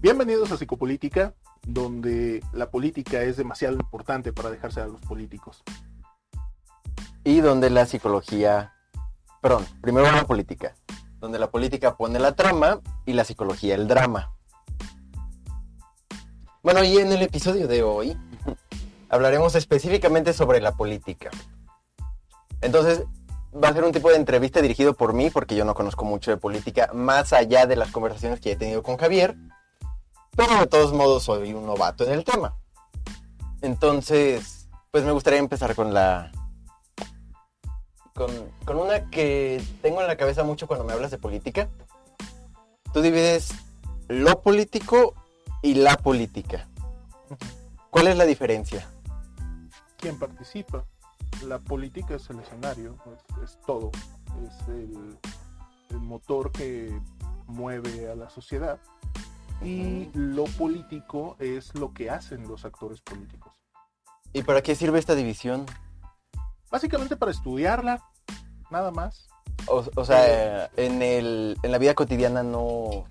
Bienvenidos a Psicopolítica, donde la política es demasiado importante para dejarse a los políticos. Y donde la psicología, perdón, primero la política, donde la política pone la trama y la psicología el drama. Bueno, y en el episodio de hoy hablaremos específicamente sobre la política. Entonces, va a ser un tipo de entrevista dirigido por mí, porque yo no conozco mucho de política, más allá de las conversaciones que he tenido con Javier. Pero de todos modos soy un novato en el tema. Entonces, pues me gustaría empezar con la... Con, con una que tengo en la cabeza mucho cuando me hablas de política. Tú divides lo político y la política. ¿Cuál es la diferencia? ¿Quién participa? La política es el escenario, es, todo, es el motor que mueve a la sociedad y lo político es lo que hacen los actores políticos. ¿Y para qué sirve esta división? Básicamente para estudiarla, nada más. O, o sea, en, el, en la vida cotidiana no...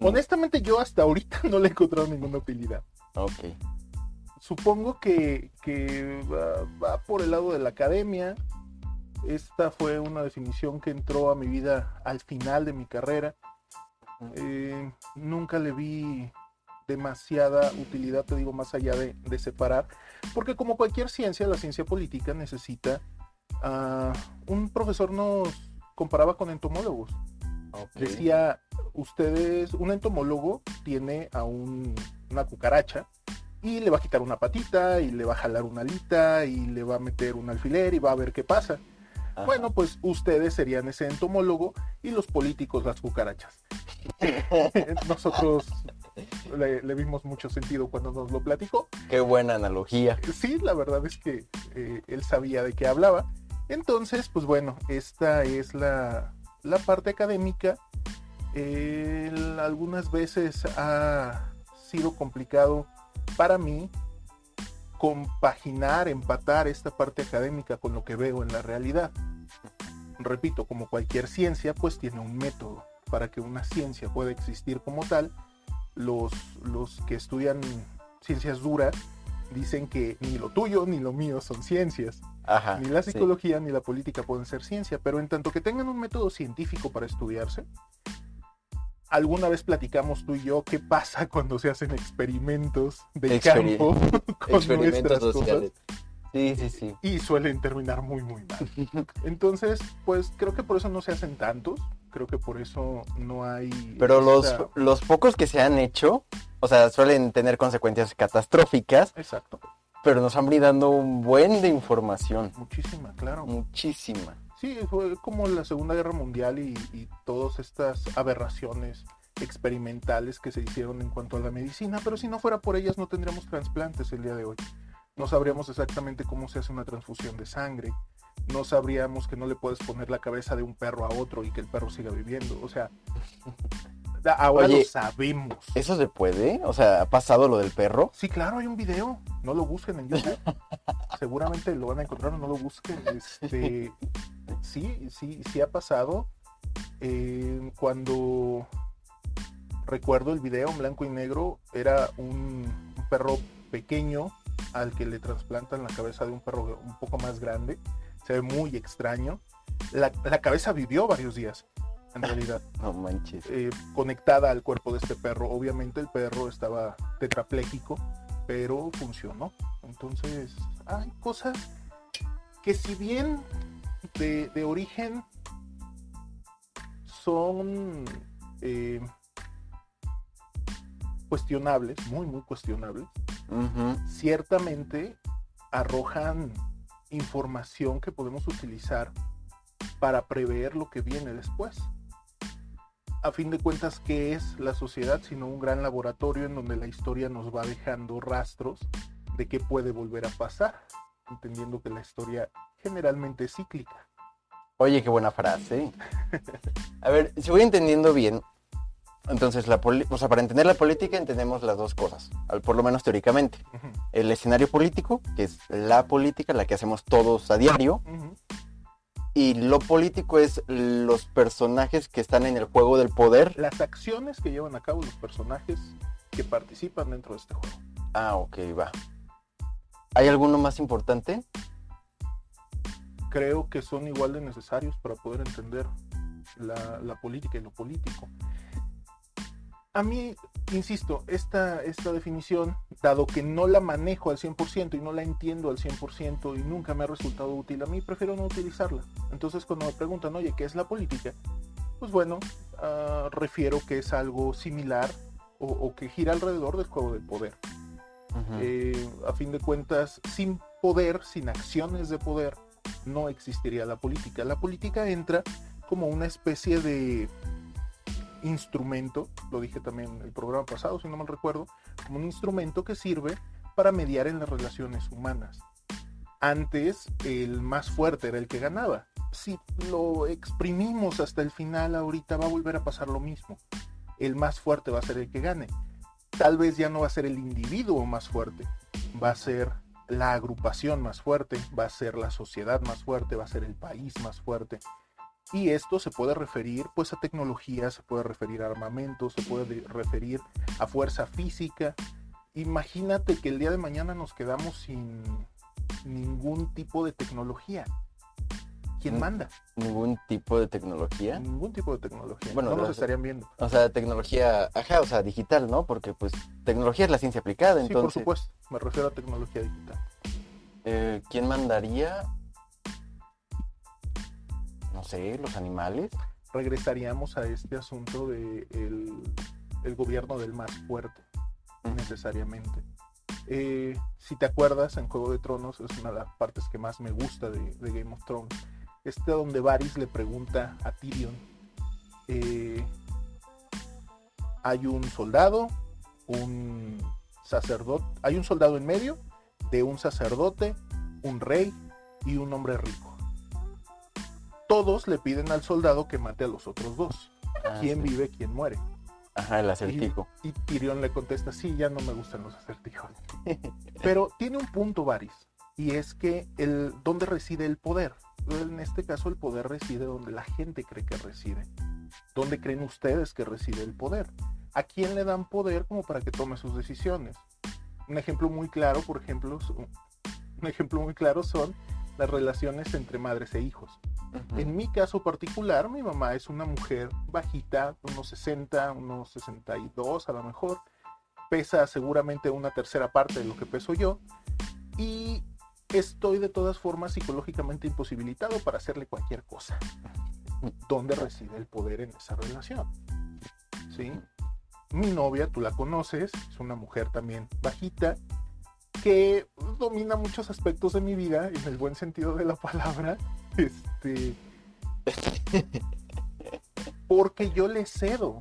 Honestamente yo hasta ahorita no le he encontrado ninguna utilidad. Ok. Supongo que, que va, va por el lado de la academia. Esta fue una definición que entró a mi vida al final de mi carrera. Eh, nunca le vi demasiada utilidad, te digo, más allá de, de separar, porque como cualquier ciencia, la ciencia política necesita... ah, un profesor nos comparaba con entomólogos. Decía, ustedes, un entomólogo tiene a un- una cucaracha y le va a quitar una patita y le va a jalar una alita y le va a meter un alfiler y va a ver qué pasa. Ajá. Bueno, pues ustedes serían ese entomólogo y los políticos las cucarachas. Nosotros le, le vimos mucho sentido cuando nos lo platicó. Qué buena analogía. Sí, la verdad es que eh, él sabía de qué hablaba. Entonces, pues bueno, esta es la, la parte académica. Algunas veces ha sido complicado para mí compaginar, empatar esta parte académica con lo que veo en la realidad. Repito, como cualquier ciencia, pues tiene un método. Para que una ciencia pueda existir como tal, los, los que estudian ciencias duras dicen que ni lo tuyo ni lo mío son ciencias. Ajá. Ni la sí. psicología ni la política pueden ser ciencia, pero en tanto que tengan un método científico para estudiarse, alguna vez platicamos tú y yo qué pasa cuando se hacen experimentos de campo con Experimentos nuestras cosas sociales. Sí, sí, sí. y suelen terminar muy muy mal. Entonces, pues creo que por eso no se hacen tantos, creo que por eso no hay Pero los, esta- los pocos que se han hecho, o sea, suelen tener consecuencias catastróficas, Exacto, pero nos han brindado un buen de información. muchísima, claro. Muchísima. Sí, fue como la Segunda Guerra Mundial y, y todas estas aberraciones experimentales que se hicieron en cuanto a la medicina, pero si no fuera por ellas no tendríamos trasplantes el día de hoy. No sabríamos exactamente cómo se hace una transfusión de sangre. No sabríamos que no le puedes poner la cabeza de un perro a otro y que el perro siga viviendo. O sea, ahora Oye, lo sabemos. ¿Eso se puede? O sea, ¿ha pasado lo del perro? Sí, claro, hay un video. No lo busquen en YouTube. Seguramente lo van a encontrar o no lo busquen. Este, sí, sí, sí ha pasado. Eh, cuando recuerdo el video en blanco y negro, era un, un perro pequeño al que le trasplantan la cabeza de un perro un poco más grande. Se ve muy extraño. La, la cabeza vivió varios días, en realidad No manches. eh, conectada al cuerpo de este perro. Obviamente el perro estaba tetrapléjico, pero funcionó. Entonces hay cosas que si bien de, de origen son eh, cuestionables, muy, muy cuestionables, Ciertamente arrojan información que podemos utilizar para prever lo que viene después. A fin de cuentas, ¿qué es la sociedad sino un gran laboratorio en donde la historia nos va dejando rastros de qué puede volver a pasar? Entendiendo que la historia generalmente es cíclica. Oye, qué buena frase. A ver, si voy entendiendo bien, entonces, la o sea, para entender la política entendemos las dos cosas, al- por lo menos teóricamente. El escenario político, que es la política, la que hacemos todos a diario. Y lo político es los personajes que están en el juego del poder. Las acciones que llevan a cabo los personajes que participan dentro de este juego. Ah, ok, va. ¿Hay alguno más importante? Creo que son igual de necesarios para poder entender la, la política y lo político. A mí, insisto, esta, esta definición, dado que no la manejo al 100% y no la entiendo al 100% y nunca me ha resultado útil, a mí prefiero no utilizarla. Entonces cuando me preguntan, oye, ¿qué es la política? Pues bueno, uh, refiero que es algo similar o, o, que gira alrededor del juego del poder. Uh -huh. eh, a fin de cuentas, sin poder, sin acciones de poder, no existiría la política. La política entra como una especie de instrumento, lo dije también el programa pasado, si no mal recuerdo, como un instrumento que sirve para mediar en las relaciones humanas. Antes el más fuerte era el que ganaba. Si lo exprimimos hasta el final, ahorita va a volver a pasar lo mismo. El más fuerte va a ser el que gane. Tal vez ya no va a ser el individuo más fuerte, va a ser la agrupación más fuerte, va a ser la sociedad más fuerte, va a ser el país más fuerte. Y esto se puede referir pues a tecnología, se puede referir a armamento, se puede referir a fuerza física. Imagínate que el día de mañana nos quedamos sin ningún tipo de tecnología. ¿Quién manda? ¿Ningún tipo de tecnología? Ningún tipo de tecnología. Bueno, no nos estarían viendo. O sea, tecnología, ajá, o sea, digital, ¿no? Porque pues tecnología es la ciencia aplicada, Sí, por supuesto. Me refiero a tecnología digital. eh, ¿quién mandaría? No sé, los animales. Regresaríamos a este asunto de el, el gobierno del más fuerte, necesariamente. Eh, si te acuerdas, en Juego de Tronos es una de las partes que más me gusta de, de Game of Thrones. Este donde Varys le pregunta a Tyrion, eh, hay un soldado, un sacerdote, hay un soldado en medio de un sacerdote, un rey y un hombre rico. Todos le piden al soldado que mate a los otros dos. Ah, ¿Quién sí. vive, quién muere? Ajá, el acertijo. Y Tyrion le contesta, sí, ya no me gustan los acertijos. Pero tiene un punto, Varys, y es que el dónde reside el poder. En este caso, el poder reside donde la gente cree que reside. ¿Dónde creen ustedes que reside el poder? ¿A quién le dan poder como para que tome sus decisiones? Un ejemplo muy claro, por ejemplo, un ejemplo muy claro son las relaciones entre madres e hijos. En mi caso particular, mi mamá es una mujer bajita, unos 60, unos 62 a lo mejor. Pesa seguramente una tercera parte de lo que peso yo. Y estoy de todas formas psicológicamente imposibilitado para hacerle cualquier cosa. ¿Dónde reside el poder en esa relación? ¿Sí? Mi novia, tú la conoces, es una mujer también bajita, que domina muchos aspectos de mi vida, en el buen sentido de la palabra. Este. Porque yo le cedo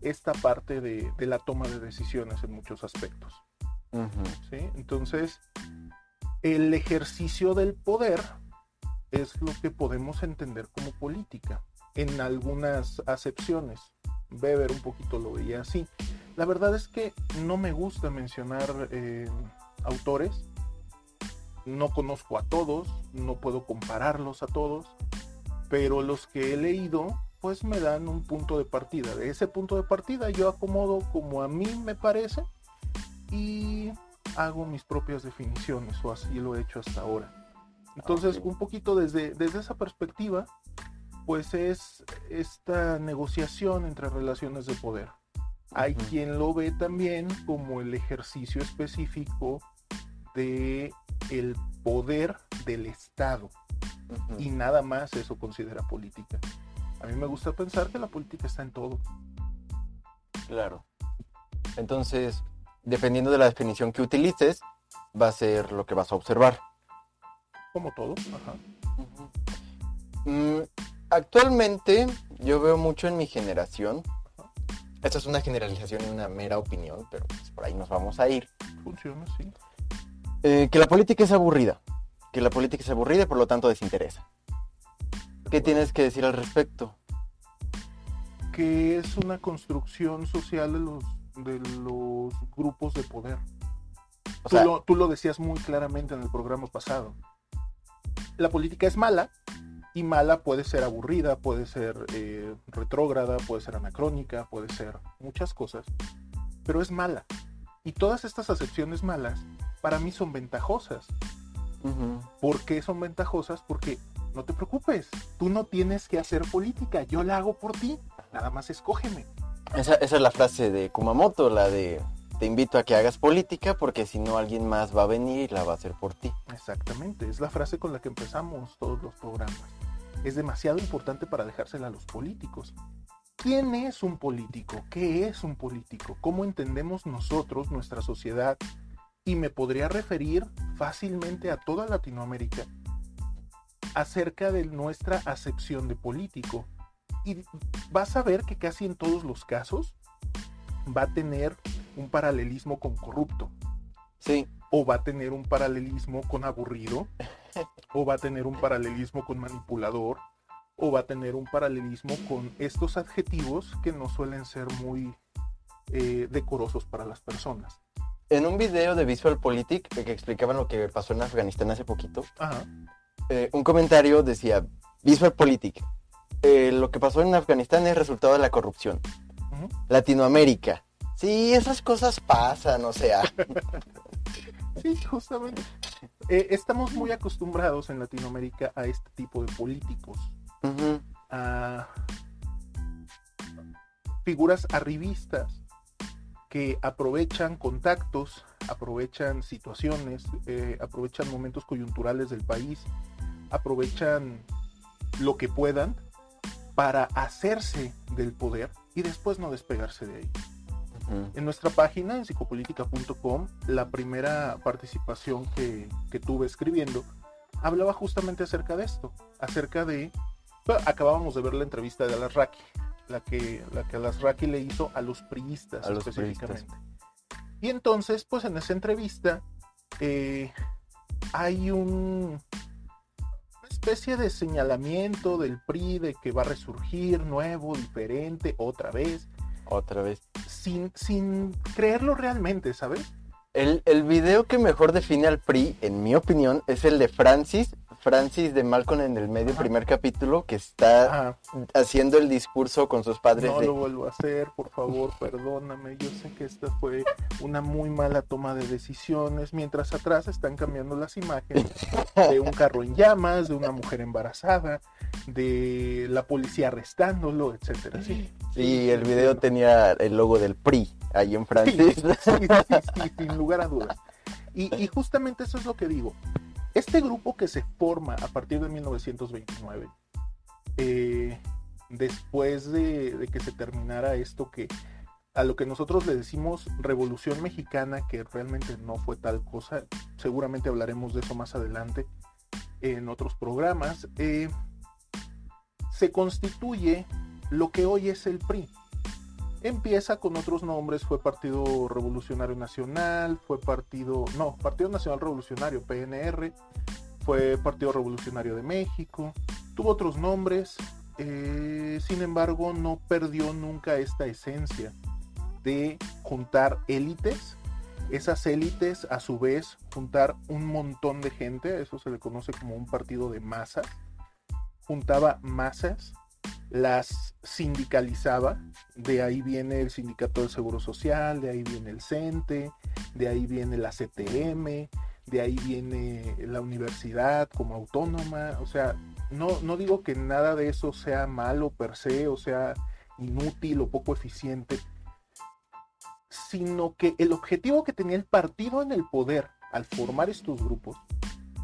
esta parte de, de la toma de decisiones en muchos aspectos. ¿sí? Entonces, el ejercicio del poder es lo que podemos entender como política, en algunas acepciones. Weber un poquito lo veía así. La verdad es que no me gusta mencionar eh, autores, no conozco a todos, no puedo compararlos a todos, pero los que he leído pues me dan un punto de partida. De ese punto de partida yo acomodo como a mí me parece y hago mis propias definiciones o así lo he hecho hasta ahora. Entonces, un poquito desde, desde esa perspectiva, pues es esta negociación entre relaciones de poder. Hay quien lo ve también como el ejercicio específico de el poder del Estado y nada más eso considera política. A mí me gusta pensar que la política está en todo. Claro. Entonces, dependiendo de la definición que utilices, va a ser lo que vas a observar. Como todo. Ajá. Mm, actualmente, yo veo mucho en mi generación. Esto es una generalización y una mera opinión, pero pues, por ahí nos vamos a ir. Funciona, sí. Eh, que la política es aburrida. Que la política es aburrida y por lo tanto desinteresa. ¿Qué tienes que decir al respecto? Que es una construcción social de los, de los grupos de poder. O tú, sea, lo, tú lo decías muy claramente en el programa pasado. La política es mala Y mala puede ser aburrida, puede ser eh, retrógrada, puede ser anacrónica, puede ser muchas cosas, pero es mala. Y todas estas acepciones malas para mí son ventajosas. Ujú. ¿Por qué son ventajosas? Porque no te preocupes, tú no tienes que hacer política, yo la hago por ti, nada más escógeme. Esa, esa es la frase de Kumamoto, la de te invito a que hagas política porque si no alguien más va a venir y la va a hacer por ti. Exactamente, es la frase con la que empezamos todos los programas. Es demasiado importante para dejársela a los políticos. ¿Quién es un político? ¿Qué es un político? ¿Cómo entendemos nosotros nuestra sociedad? Y me podría referir fácilmente a toda Latinoamérica acerca de nuestra acepción de político. Y vas a ver que casi en todos los casos va a tener un paralelismo con corrupto Sí, o va a tener un paralelismo con aburrido, o va a tener un paralelismo con manipulador, o va a tener un paralelismo con estos adjetivos que no suelen ser muy eh, decorosos para las personas. en un video de Visual Politic que explicaban lo que pasó en Afganistán hace poquito, Ajá. eh, un comentario decía, Visual Politic, eh, lo que pasó en Afganistán es resultado de la corrupción. ujú. Latinoamérica. Sí, esas cosas pasan, o sea. Sí, justamente. Eh, estamos muy acostumbrados en Latinoamérica a este tipo de políticos, a figuras arribistas que aprovechan contactos, aprovechan situaciones, eh, aprovechan momentos coyunturales del país, aprovechan lo que puedan para hacerse del poder y después no despegarse de ahí. En nuestra página, en psicopolítica.com, la primera participación que, que tuve escribiendo hablaba justamente acerca de esto, acerca de... bueno, acabábamos de ver la entrevista de Alasraqui, la que, la que Alasraqui le hizo a los priistas A los específicamente. Y entonces, pues en esa entrevista eh, hay un, una especie de señalamiento del PRI de que va a resurgir nuevo, diferente, otra vez, Otra vez. sin, sin creerlo realmente, ¿sabes? El, el video que mejor define al PRI, en mi opinión, es el de Francis. Francis de Malcolm en el medio, Ajá. primer capítulo, que está haciendo el discurso con sus padres no de... lo vuelvo a hacer, por favor, perdóname. Yo sé que esta fue una muy mala toma de decisiones, mientras atrás están cambiando las imágenes de un carro en llamas, de una mujer embarazada, de la policía arrestándolo, etcétera. Sí, Sí, el video tenía el logo del PRI ahí en Francis. sí, sí, sí, sin lugar a dudas. Y, y justamente eso es lo que digo. Este grupo que se forma a partir de 1929, eh, después de, que se terminara esto que a lo que nosotros le decimos revolución mexicana, que realmente no fue tal cosa, seguramente hablaremos de eso más adelante en otros programas, eh, se constituye lo que hoy es el PRI. Empieza con otros nombres, fue Partido Revolucionario Nacional, fue Partido, no, Partido Nacional Revolucionario, PNR, fue Partido Revolucionario de México, tuvo otros nombres, eh, sin embargo no perdió nunca esta esencia de juntar élites, esas élites a su vez juntar un montón de gente, eso se le conoce como un partido de masas, juntaba masas, las sindicalizaba, de ahí viene el Sindicato del Seguro Social, de ahí viene el CENTE, de ahí viene la CTM, de ahí viene la universidad como autónoma, o sea, no, no digo que nada de eso sea malo per se, o sea inútil o poco eficiente, sino que el objetivo que tenía el partido en el poder al formar estos grupos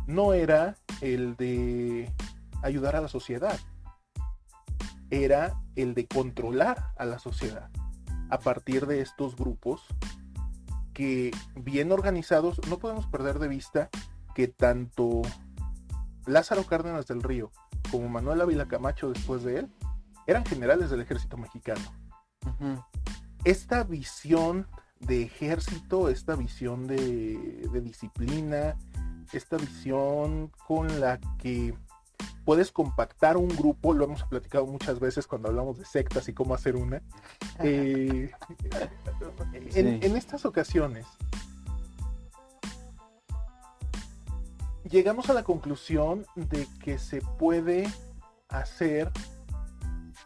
no era el de ayudar a la sociedad, era el de controlar a la sociedad a partir de estos grupos que bien organizados, no podemos perder de vista que tanto Lázaro Cárdenas del Río como Manuel Ávila Camacho después de él eran generales del ejército mexicano. Esta visión de ejército, esta visión de, de disciplina, esta visión con la que puedes compactar un grupo, lo hemos platicado muchas veces cuando hablamos de sectas y cómo hacer una. Eh, en, Sí. en estas ocasiones llegamos a la conclusión de que se puede hacer,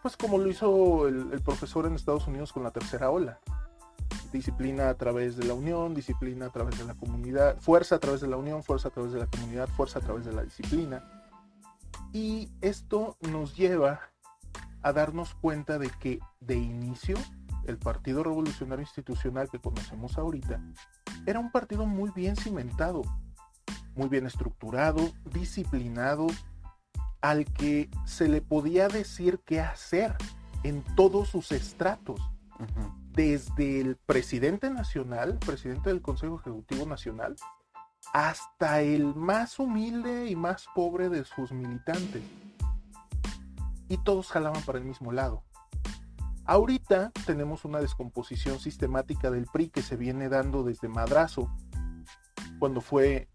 pues como lo hizo el, el profesor en Estados Unidos con la tercera ola. Disciplina a través de la unión, disciplina a través de la comunidad, fuerza a través de la unión, fuerza a través de la comunidad, fuerza a través de la disciplina. Y esto nos lleva a darnos cuenta de que de inicio el Partido Revolucionario Institucional que conocemos ahorita era un partido muy bien cimentado, muy bien estructurado, disciplinado, al que se le podía decir qué hacer en todos sus estratos, desde el presidente nacional, presidente del Consejo Ejecutivo Nacional, hasta el más humilde y más pobre de sus militantes. Y todos jalaban para el mismo lado. Ahorita tenemos una descomposición sistemática del PRI que se viene dando desde Madrazo, cuando fue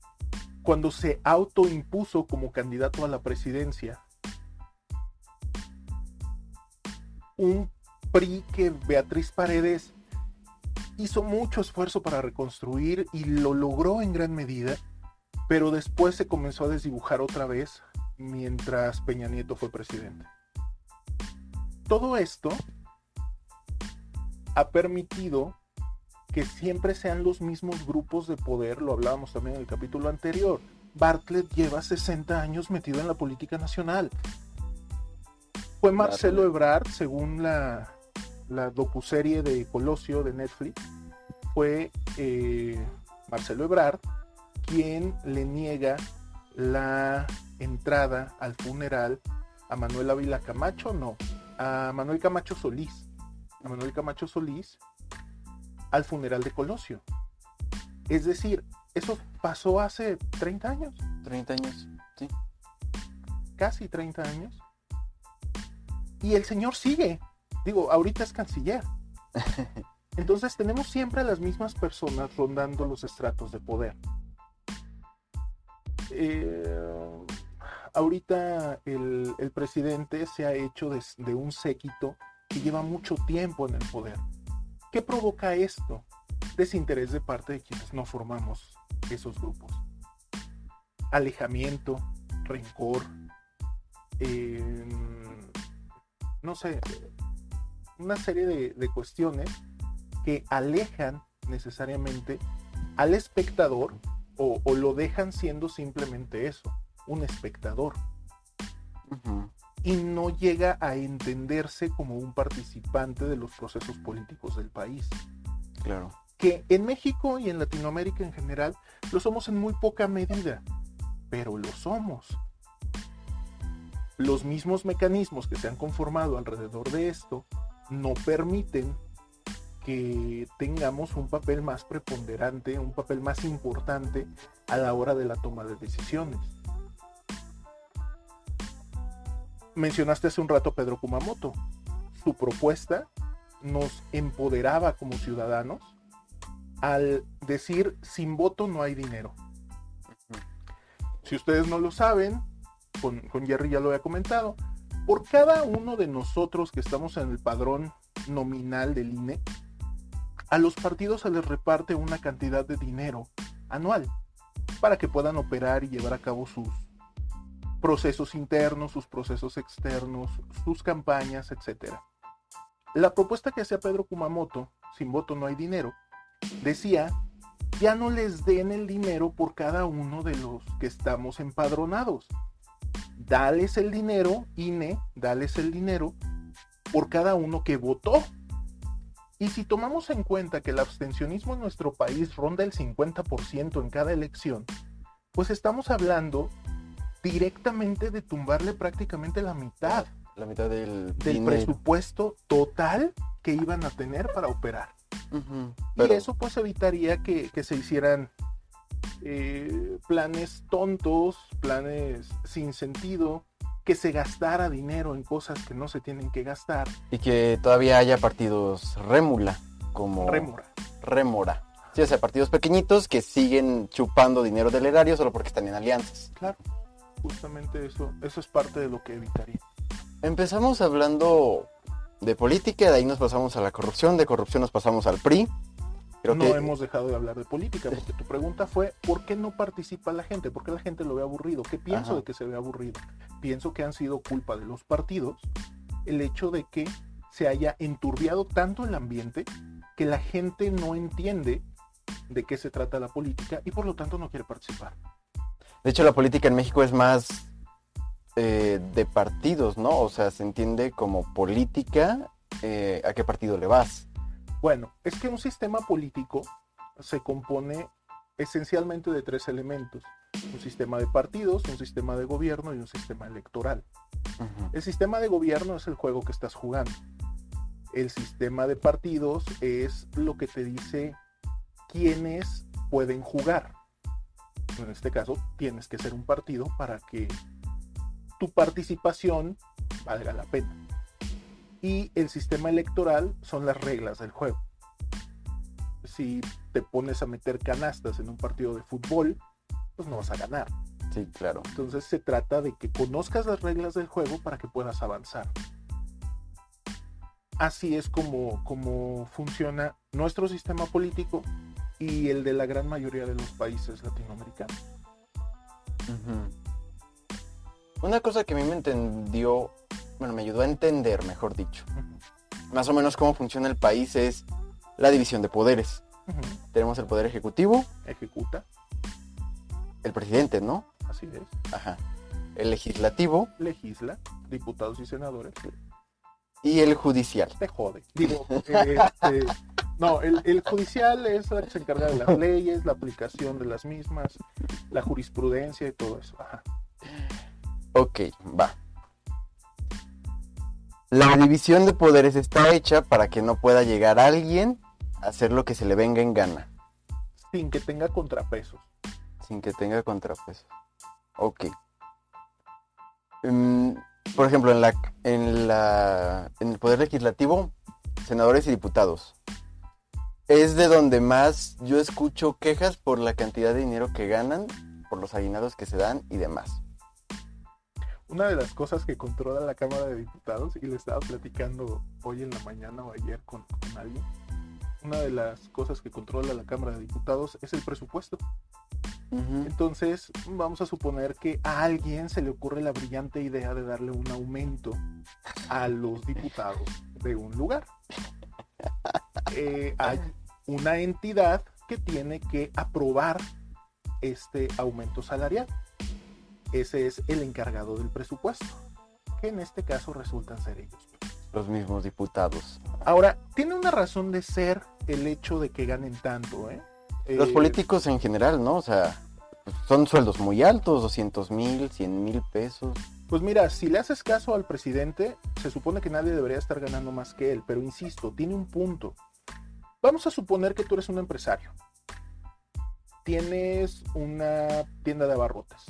cuando se autoimpuso como candidato a la presidencia. Un PRI que Beatriz Paredes hizo mucho esfuerzo para reconstruir y lo logró en gran medida, pero después se comenzó a desdibujar otra vez mientras Peña Nieto fue presidente. Todo esto ha permitido que siempre sean los mismos grupos de poder, lo hablábamos también en el capítulo anterior. Bartlett lleva 60 años metido en la política nacional. Fue Marcelo. Ebrard, según la, la docuserie de Colosio de Netflix, fue eh, Marcelo Ebrard quien le niega la entrada al funeral a Manuel Ávila Camacho, no, a Manuel Camacho Solís. A Manuel Camacho Solís al funeral de Colosio. Es decir, eso pasó hace 30 años, 30 años. Sí. casi 30 años. Y el señor sigue. Digo, ahorita es canciller. Entonces tenemos siempre a las mismas personas rondando los estratos de poder. Eh, ahorita el, el presidente se ha hecho de, de un séquito que lleva mucho tiempo en el poder. ¿Qué provoca esto? Desinterés de parte de quienes no formamos esos grupos. Alejamiento, rencor, eh, no sé, una serie de, de cuestiones que alejan necesariamente al espectador o, o lo dejan siendo simplemente eso, un espectador y no llega a entenderse como un participante de los procesos políticos del país. Claro. Que en México y en Latinoamérica en general lo somos en muy poca medida, pero lo somos. Los mismos mecanismos que se han conformado alrededor de esto no permiten que tengamos un papel más preponderante, un papel más importante a la hora de la toma de decisiones. mencionaste hace un rato a Pedro Kumamoto. Su propuesta nos empoderaba como ciudadanos al decir sin voto no hay dinero. Si ustedes no lo saben, con, con Jerry ya lo había comentado, por cada uno de nosotros que estamos en el padrón nominal del INE, a los partidos se les reparte una cantidad de dinero anual para que puedan operar y llevar a cabo sus procesos internos, sus procesos externos, sus campañas, etc. La propuesta que hacía Pedro Kumamoto, sin voto no hay dinero, decía, ya no les den el dinero por cada uno de los que estamos empadronados. Dales el dinero, INE, dales el dinero por cada uno que votó. Y si tomamos en cuenta que el abstencionismo en nuestro país ronda el 50% en cada elección, pues estamos hablando directamente de tumbarle prácticamente la mitad La mitad del, presupuesto total que iban a tener para operar. Y Pero- eso pues evitaría que, que se hicieran eh, planes tontos, planes sin sentido, que se gastara dinero en cosas que no se tienen que gastar. Y que todavía haya partidos rémula, como Rémora. rémora. Sí, o sea, partidos pequeñitos que siguen chupando dinero del erario solo porque están en alianzas. Claro, justamente eso, eso es parte de lo que evitaría. Empezamos hablando de política, de ahí nos pasamos a la corrupción, de corrupción nos pasamos al PRI. Creo no que hemos dejado de hablar de política, porque tu pregunta fue, ¿por qué no participa la gente? ¿Por qué la gente lo ve aburrido? ¿Qué pienso Ajá. de que se ve aburrido? Pienso que han sido culpa de los partidos el hecho de que se haya enturbiado tanto el ambiente que la gente no entiende de qué se trata la política y por lo tanto no quiere participar. De hecho, la política en México es más eh, de partidos, ¿no? O sea, se entiende como política, eh, ¿a qué partido le vas? Bueno, es que un sistema político se compone esencialmente de tres elementos. Un sistema de partidos, un sistema de gobierno y un sistema electoral. El sistema de gobierno es el juego que estás jugando. El sistema de partidos es lo que te dice quiénes pueden jugar. En este caso, tienes que ser un partido para que tu participación valga la pena. Y el sistema electoral son las reglas del juego. Si te pones a meter canastas en un partido de fútbol, pues no vas a ganar. Sí, claro. Entonces se trata de que conozcas las reglas del juego para que puedas avanzar. Así es como, como funciona nuestro sistema político y el de la gran mayoría de los países latinoamericanos. Una cosa que a mí me entendió, bueno, me ayudó a entender, mejor dicho, más o menos cómo funciona el país es la división de poderes. Tenemos el poder ejecutivo, Ejecuta, el presidente, ¿no? así es. Ajá. El legislativo Legisla, diputados y senadores. y el judicial. Te jode. Digo, eh, este, no, el, el judicial es la que se encarga de las leyes, la aplicación de las mismas, la jurisprudencia y todo eso. Ajá. Ok, va. La división de poderes está hecha para que no pueda llegar alguien a hacer lo que se le venga en gana, Sin que tenga contrapesos. sin que tenga contrapeso. Ok. Mm, por ejemplo, en la, en la, en el poder legislativo, senadores y diputados. Es de donde más yo escucho quejas por la cantidad de dinero que ganan, por los aguinaldos que se dan y demás. Una de las cosas que controla la Cámara de Diputados, y le estaba platicando hoy en la mañana o ayer con, con alguien, una de las cosas que controla la Cámara de Diputados es el presupuesto. Entonces, vamos a suponer que a alguien se le ocurre la brillante idea de darle un aumento a los diputados de un lugar. Eh, hay una entidad que tiene que aprobar este aumento salarial. Ese es el encargado del presupuesto, que en este caso resultan ser ellos. Los mismos diputados. Ahora, tiene una razón de ser el hecho de que ganen tanto, ¿eh? Los Eh, políticos en general, ¿no? O sea, son sueldos muy altos, 200 mil, 100 mil pesos. Pues mira, si le haces caso al presidente, se supone que nadie debería estar ganando más que él, pero insisto, tiene un punto. Vamos a suponer que tú eres un empresario. Tienes una tienda de abarrotes.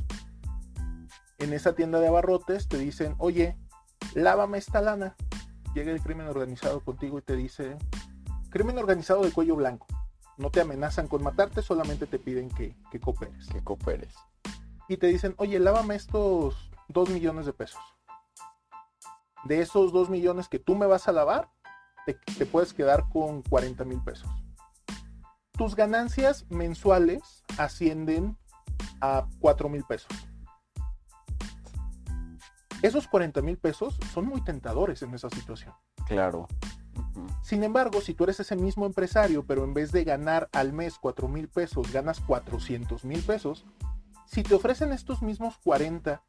En esa tienda de abarrotes te dicen, oye, lávame esta lana. Llega el crimen organizado contigo y te dice, crimen organizado de cuello blanco. No te amenazan con matarte, solamente te piden que, que cooperes Que cooperes. y te dicen, oye, lávame estos dos millones de pesos. De esos dos millones que tú me vas a lavar, te, te puedes quedar con 40 mil pesos. Tus ganancias mensuales ascienden a 4 mil pesos. Esos 40 mil pesos son muy tentadores en esa situación. Claro. Sin embargo, si tú eres ese mismo empresario, pero en vez de ganar al mes 4 mil pesos, ganas 400 mil pesos, si te ofrecen estos mismos 40,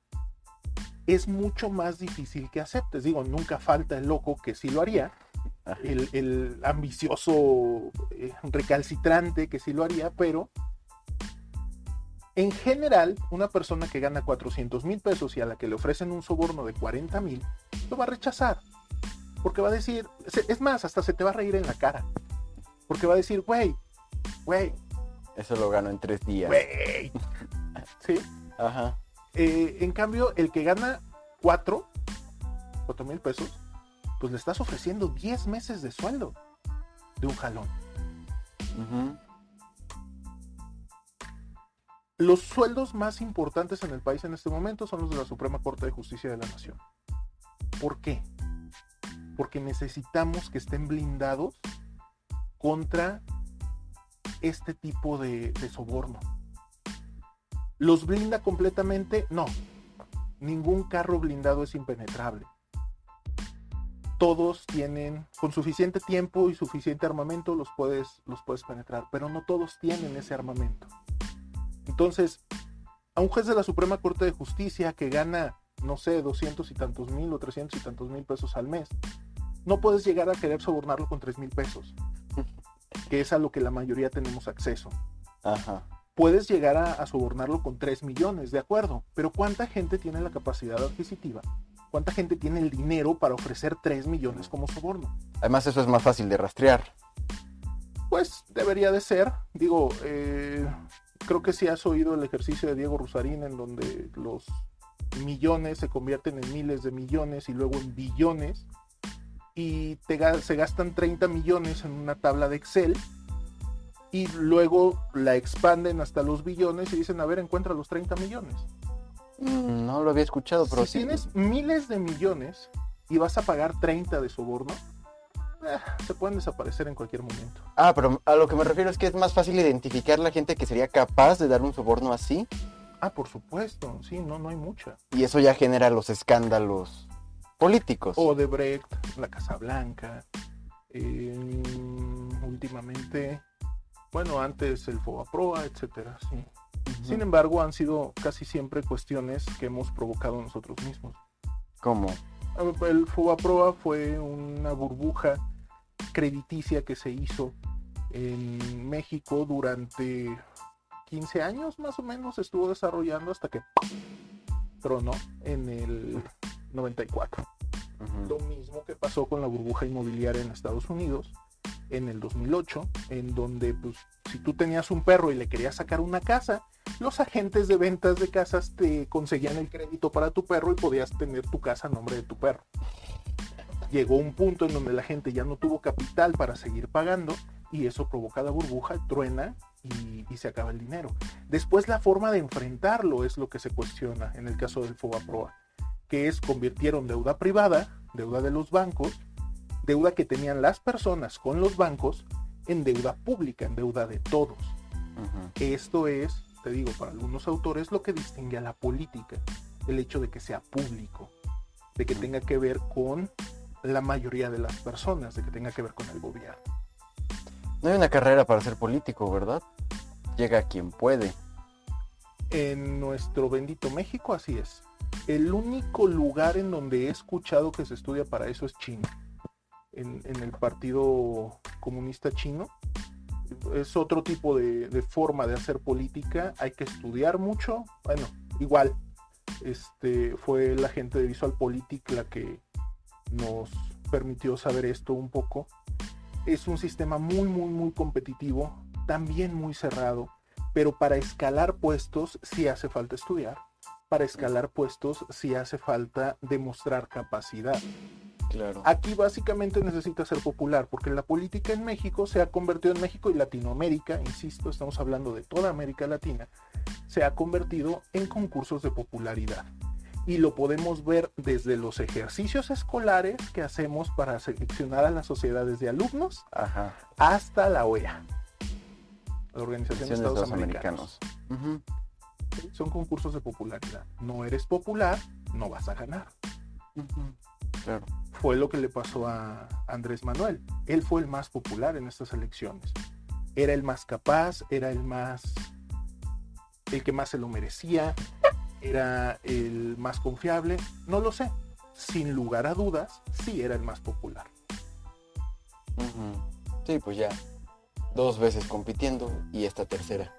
es mucho más difícil que aceptes. Digo, nunca falta el loco que sí lo haría, el, el ambicioso eh, recalcitrante que sí lo haría, pero en general, una persona que gana 400 mil pesos y a la que le ofrecen un soborno de 40 mil, lo va a rechazar. Porque va a decir, es más, hasta se te va a reír en la cara. Porque va a decir, güey, güey, Eso lo gano en tres días. güey. ¿Sí? Ajá. Eh, en cambio, el que gana 4, 4 mil pesos, pues le estás ofreciendo 10 meses de sueldo de un jalón. Ujú. Los sueldos más importantes en el país en este momento son los de la Suprema Corte de Justicia de la Nación. ¿Por qué? Porque necesitamos que estén blindados contra este tipo de, soborno. ¿Los blinda completamente? No. Ningún carro blindado es impenetrable. Todos tienen, con suficiente tiempo y suficiente armamento, los puedes, los puedes penetrar, pero no todos tienen ese armamento. Entonces, a un juez de la Suprema Corte de Justicia que gana, no sé, 200 y tantos mil o 300 y tantos mil pesos al mes, no puedes llegar a querer sobornarlo con 3 mil pesos, que es a lo que la mayoría tenemos acceso. Ajá. Puedes llegar a, a sobornarlo con 3 millones, de acuerdo, pero ¿cuánta gente tiene la capacidad adquisitiva? ¿Cuánta gente tiene el dinero para ofrecer 3 millones como soborno? Además, eso es más fácil de rastrear. Pues debería de ser. Digo, eh, creo que si has oído el ejercicio de Diego Rusarín en donde los millones se convierten en miles de millones y luego en billones y te, se gastan 30 millones en una tabla de Excel y luego la expanden hasta los billones y dicen, a ver, encuentra los 30 millones. Mm, No lo había escuchado, pero si sí. tienes miles de millones y vas a pagar 30 de soborno, eh, se pueden desaparecer en cualquier momento. Ah, pero a lo que me refiero es que es más fácil identificar la gente que sería capaz de dar un soborno así Ah, por supuesto, sí, no, no hay mucha. y eso ya genera los escándalos políticos. Odebrecht, la Casa Blanca, eh, últimamente, bueno, antes el Fobaproa, etcétera, sí. Sin embargo, han sido casi siempre cuestiones que hemos provocado nosotros mismos. ¿Cómo? El Fobaproa fue una burbuja crediticia que se hizo en México durante 15 años más o menos, estuvo desarrollando hasta que tronó en el 94. Ujú. Lo mismo que pasó con la burbuja inmobiliaria en Estados Unidos en el 2008, en donde pues, si tú tenías un perro y le querías sacar una casa, los agentes de ventas de casas te conseguían el crédito para tu perro y podías tener tu casa a nombre de tu perro. Llegó un punto en donde la gente ya no tuvo capital para seguir pagando y eso provoca la burbuja, truena y, se acaba el dinero. Después la forma de enfrentarlo es lo que se cuestiona en el caso del Fobaproa que es convirtieron deuda privada, deuda de los bancos, deuda que tenían las personas con los bancos, en deuda pública, en deuda de todos. Esto es, te digo, para algunos autores lo que distingue a la política, el hecho de que sea público, de que tenga que ver con la mayoría de las personas, de que tenga que ver con el gobierno. No hay una carrera para ser político, ¿verdad? Llega quien puede. En nuestro bendito México así es. El único lugar en donde he escuchado que se estudia para eso es China. En, el Partido Comunista Chino. Es otro tipo de, de forma de hacer política. Hay que estudiar mucho. Bueno, igual. Este fue la gente de VisualPolitik la que nos permitió saber esto un poco. Es un sistema muy, muy, muy competitivo. También muy cerrado pero para escalar puestos sí hace falta estudiar. Para escalar puestos sí hace falta demostrar capacidad. Claro. Aquí básicamente necesita ser popular, porque la política en México se ha convertido en México y Latinoamérica, insisto, estamos hablando de toda América Latina, se ha convertido en concursos de popularidad. Y lo podemos ver desde los ejercicios escolares que hacemos para seleccionar a las sociedades de alumnos Ajá. hasta la OEA, la Organización de Estados los Americanos. Son concursos de popularidad. No eres popular, no vas a ganar. Claro. Fue lo que le pasó a Andrés Manuel. Él fue el más popular en estas elecciones. Era el más capaz, era el más... el que más se lo merecía, era el más confiable. No lo sé. Sin lugar a dudas, sí era el más popular. Sí, pues ya. Dos veces compitiendo y esta tercera.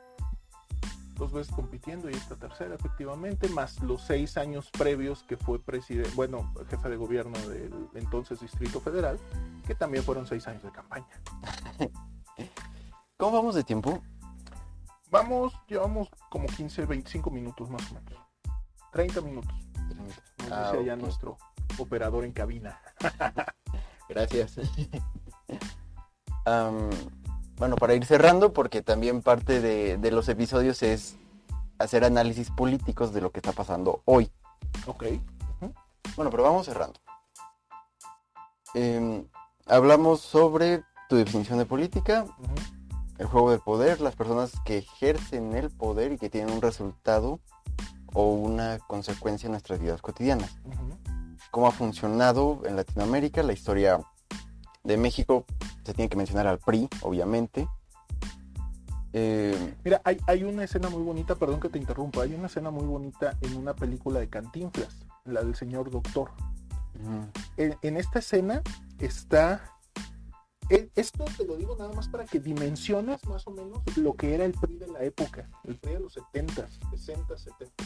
Dos veces compitiendo y esta tercera efectivamente, más los seis años previos que fue presidente, bueno, jefe de gobierno del entonces Distrito Federal, que también fueron seis años de campaña. ¿Cómo vamos de tiempo? Vamos, llevamos como 15, 25 minutos más o menos. 30 minutos, nos Ah, dice ok. nuestro operador en cabina. Gracias. bueno, para ir cerrando, porque también parte de, de los episodios es hacer análisis políticos de lo que está pasando hoy. Ok, Bueno, pero vamos cerrando. Em, hablamos sobre tu definición de política, el juego del poder, las personas que ejercen el poder y que tienen un resultado o una consecuencia en nuestras vidas cotidianas. Cómo ha funcionado en Latinoamérica, la historia de México, se tiene que mencionar al PRI, obviamente. Eh, Mira, hay, hay una escena muy bonita, perdón que te interrumpa, hay una escena muy bonita en una película de Cantinflas, la del señor doctor. En, en esta escena está... e- Esto te lo digo nada más para que dimensiones más o menos lo que era el PRI de la época, el PRI de los 70, 60, 70.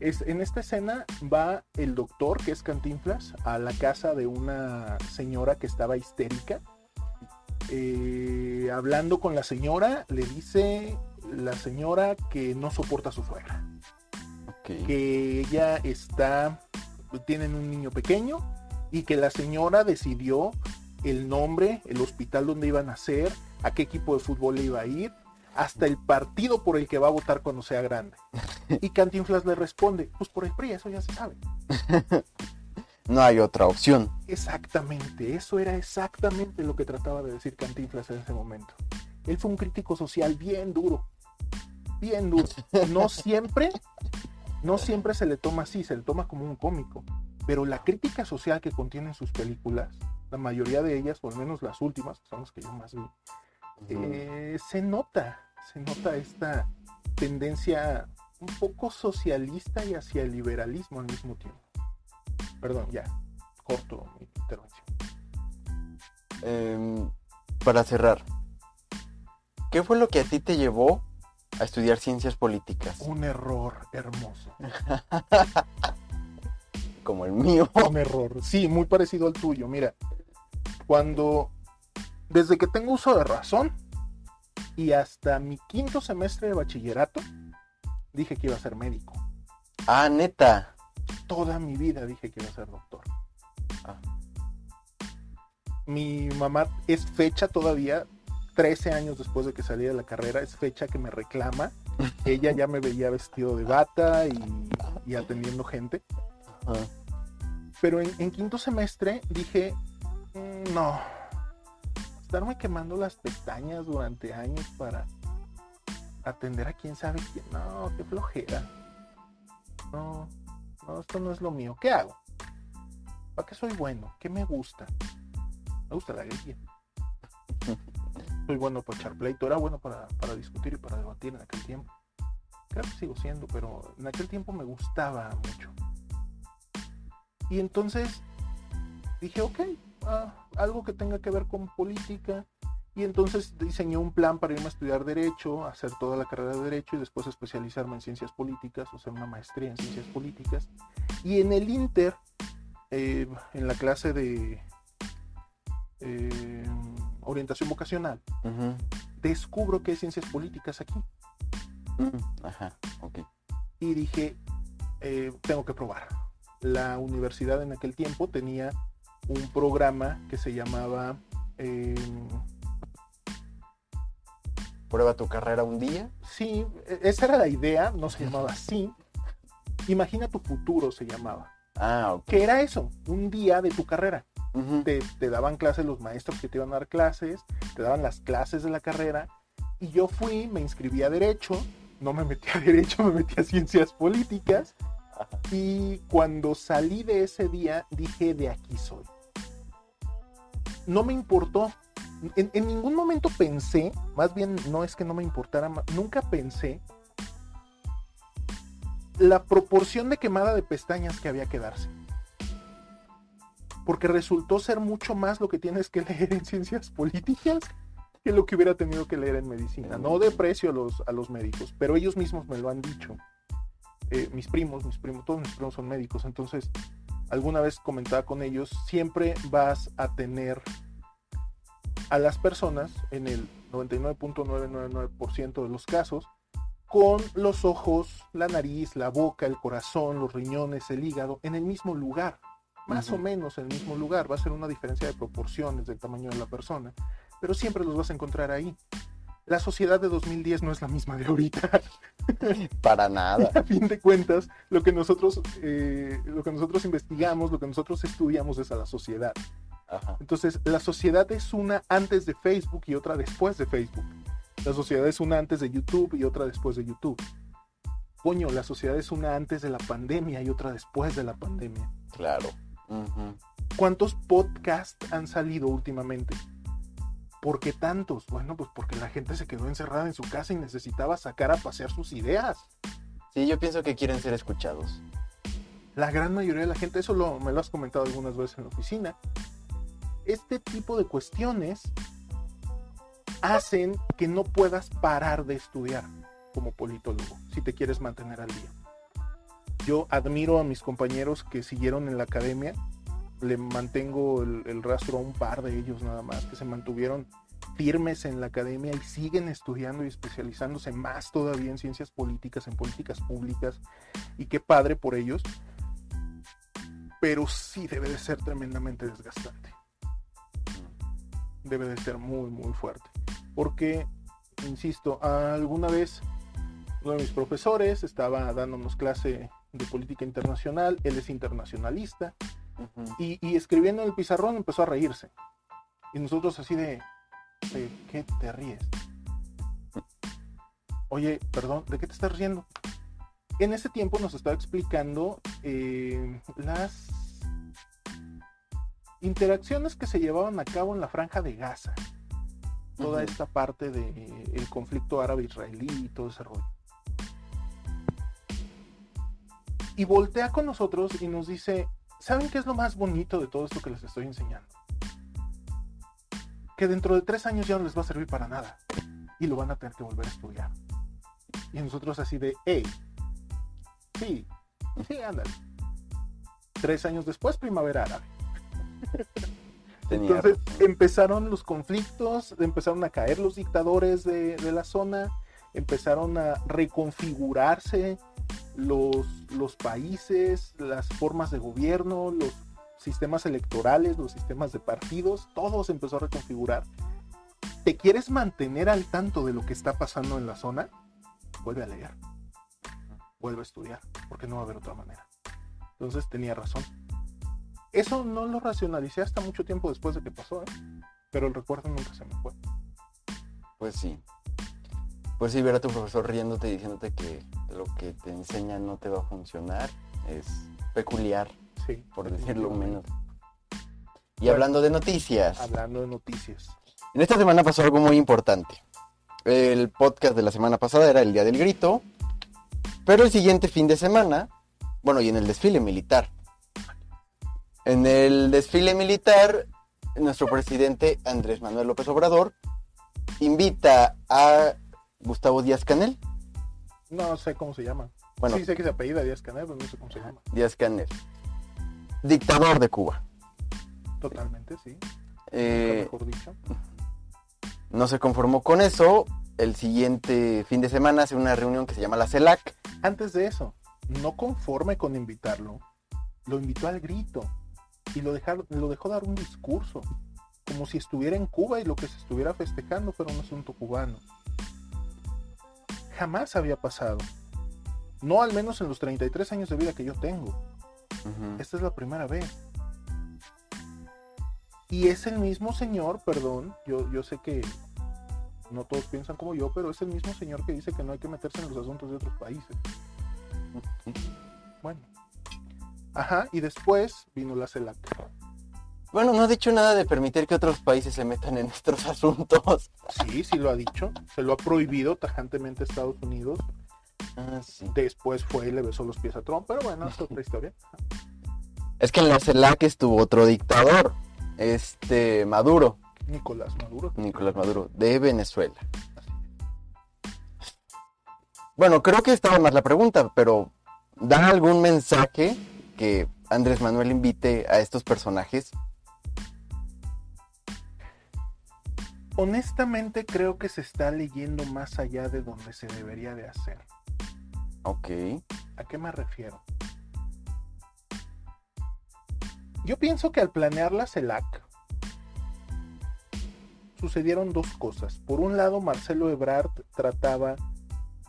Es, en esta escena va el doctor, que es Cantinflas, a la casa de una señora que estaba histérica. Eh, hablando con la señora, le dice la señora que no soporta a su suegra que ella está, tienen un niño pequeño y que la señora decidió el nombre, el hospital donde iban a nacer, a qué equipo de fútbol le iba a ir, hasta el partido por el que va a votar cuando sea grande. Y Cantinflas le responde, pues por el PRI, eso ya se sabe. No hay otra opción. Exactamente, eso era exactamente lo que trataba de decir Cantinflas en ese momento. Él fue un crítico social bien duro, bien duro. No siempre, no siempre se le toma así, se le toma como un cómico. Pero la crítica social que contienen sus películas, la mayoría de ellas, o al menos las últimas, que son las que yo más vi, eh, se nota, se nota esta tendencia un poco socialista y hacia el liberalismo al mismo tiempo. Perdón, ya, corto mi intervención. Em, para cerrar, ¿qué fue lo que a ti te llevó a estudiar ciencias políticas? Un error hermoso. Como el mío. Un error. Sí, muy parecido al tuyo. Mira, cuando, desde que tengo uso de razón y hasta mi quinto semestre de bachillerato, dije que iba a ser médico. Ah, neta. Toda mi vida dije que iba a ser doctor. Ah. Mi mamá es fecha todavía, 13 años después de que salí de la carrera, es fecha que me reclama. Ella ya me veía vestido de bata y, y atendiendo gente. Pero en, en quinto semestre dije, "Mm, no, estarme quemando las pestañas durante años para atender a quién sabe quién. No, qué flojera. No, no, esto no es lo mío. ¿Qué hago? ¿Para qué soy bueno? ¿Qué me gusta? Me gusta la guerrilla. Soy bueno para echar pleito. Era bueno para, para discutir y para debatir en aquel tiempo. Creo que sigo siendo, pero en aquel tiempo me gustaba mucho. Y entonces dije, ok, ah, algo que tenga que ver con política. Y entonces diseñé un plan para irme a estudiar Derecho, hacer toda la carrera de Derecho y después especializarme en Ciencias Políticas, o sea, una maestría en Ciencias Políticas. Y en el Inter, eh, en la clase de eh, orientación vocacional, descubro que hay Ciencias Políticas aquí. Mm, Ajá, ok. y dije, eh, tengo que probar. La universidad en aquel tiempo tenía un programa que se llamaba, eh, Prueba tu carrera un día. sí, e- esa era la idea, no se llamaba así. Imagina tu futuro se llamaba. Ah, ok. ¿Qué era eso? Un día de tu carrera. Te, te daban clases los maestros que te iban a dar clases, te daban las clases de la carrera. Y yo fui, me inscribí a Derecho, no me metí a Derecho, me metí a Ciencias Políticas. Y cuando salí de ese día, dije, de aquí soy. No me importó. En, en ningún momento pensé, más bien no es que no me importara, nunca pensé la proporción de quemada de pestañas que había que darse. Porque resultó ser mucho más lo que tienes que leer en ciencias políticas que lo que hubiera tenido que leer en medicina. No de precio a los, a los médicos, pero ellos mismos me lo han dicho eh, mis primos, mis primos, todos mis primos son médicos, entonces alguna vez comentaba con ellos, siempre vas a tener a las personas en el 99.999% de los casos con los ojos, la nariz, la boca, el corazón, los riñones, el hígado en el mismo lugar, más o menos en el mismo lugar, va a ser una diferencia de proporciones del tamaño de la persona, pero siempre los vas a encontrar ahí. La sociedad de 2010 no es la misma de ahorita. Para nada. a fin de cuentas, lo que nosotros, eh, lo que nosotros investigamos, lo que nosotros estudiamos es a la sociedad. Ajá. Entonces, la sociedad es una antes de Facebook y otra después de Facebook. La sociedad es una antes de YouTube y otra después de YouTube. Coño, la sociedad es una antes de la pandemia y otra después de la pandemia. Claro. ¿Cuántos podcasts han salido últimamente? ¿Por qué tantos? Bueno, pues porque la gente se quedó encerrada en su casa y necesitaba sacar a pasear sus ideas. Sí, yo pienso que quieren ser escuchados. La gran mayoría de la gente, eso lo, me lo has comentado algunas veces en la oficina. Este tipo de cuestiones hacen que no puedas parar de estudiar como politólogo si te quieres mantener al día. Yo admiro a mis compañeros que siguieron en la academia. Le mantengo el, rastro a un par de ellos nada más, que se mantuvieron firmes en la academia y siguen estudiando y especializándose más todavía en ciencias políticas, en políticas públicas. Y qué padre por ellos. Pero sí debe de ser tremendamente desgastante. Debe de ser muy, muy fuerte. Porque, insisto, alguna vez uno de mis profesores estaba dándonos clase de política internacional, él es internacionalista, Y, y escribiendo en el pizarrón empezó a reírse. Y nosotros así de, ¿de qué te ríes? Oye, perdón, ¿de qué te estás riendo? En ese tiempo nos estaba explicando eh, las interacciones que se llevaban a cabo en la franja de Gaza. Toda esta parte del conflicto árabe-israelí y todo ese rollo. Y voltea con nosotros y nos dice, ¿saben qué es lo más bonito de todo esto que les estoy enseñando? Que dentro de tres años ya no les va a servir para nada. Y lo van a tener que volver a estudiar. Y nosotros así de, hey, sí, sí, ándale. Tres años después, primavera árabe. Entonces empezaron los conflictos, empezaron a caer los dictadores de, de la zona, empezaron a reconfigurarse los, los países, las formas de gobierno, los sistemas electorales, los sistemas de partidos, todo se empezó a reconfigurar. ¿Te quieres mantener al tanto de lo que está pasando en la zona? Vuelve a leer, vuelve a estudiar, porque no va a haber otra manera. Entonces tenía razón. Eso no lo racionalicé hasta mucho tiempo después de que pasó, ¿eh? pero el recuerdo nunca se me fue. Pues sí. Pues sí, ver a tu profesor riéndote y diciéndote que lo que te enseña no te va a funcionar es peculiar, Sí, por decirlo menos. Y Bueno. hablando de noticias, Hablando de noticias. en esta semana pasó algo muy importante. El podcast de la semana pasada era el Día del Grito, pero el siguiente fin de semana, bueno, y en el desfile militar. En el desfile militar, nuestro presidente Andrés Manuel López Obrador invita a Gustavo Díaz Canel. No sé cómo se llama. Bueno, Sí sé que se apellida Díaz Canel, pero no sé cómo se llama. Díaz Canel. Dictador de Cuba. Totalmente, sí. Eh, mejor dicho. no se conformó con eso. El siguiente fin de semana hace una reunión que se llama la CELAC. Antes de eso, no conforme con invitarlo, lo invitó al grito y lo, dejar- lo dejó dar un discurso, como si estuviera en Cuba y lo que se estuviera festejando fuera un asunto cubano. Jamás había pasado. No al menos en los 33 años de vida que yo tengo. Esta es la primera vez. Y es el mismo señor, perdón, yo, yo sé que no todos piensan como yo, pero es el mismo señor que dice que no hay que meterse en los asuntos de otros países. Bueno. Ajá, y después vino la CELAC. Bueno, no ha dicho nada de permitir que otros países se metan en nuestros asuntos. Sí, sí lo ha dicho. Se lo ha prohibido tajantemente a Estados Unidos. Ah, sí. Después fue y le besó los pies a Trump, pero bueno, es otra historia. Es que en la CELAC estuvo otro dictador, este Maduro, Nicolás Maduro. Nicolás Maduro, de Venezuela. Bueno, creo que estaba más la pregunta, pero ¿da algún mensaje que Andrés Manuel invite a estos personajes? Honestamente creo que se está leyendo más allá de donde se debería de hacer. Ok. ¿A qué me refiero? Yo pienso que al planear la CELAC sucedieron dos cosas. Por un lado, Marcelo Ebrard trataba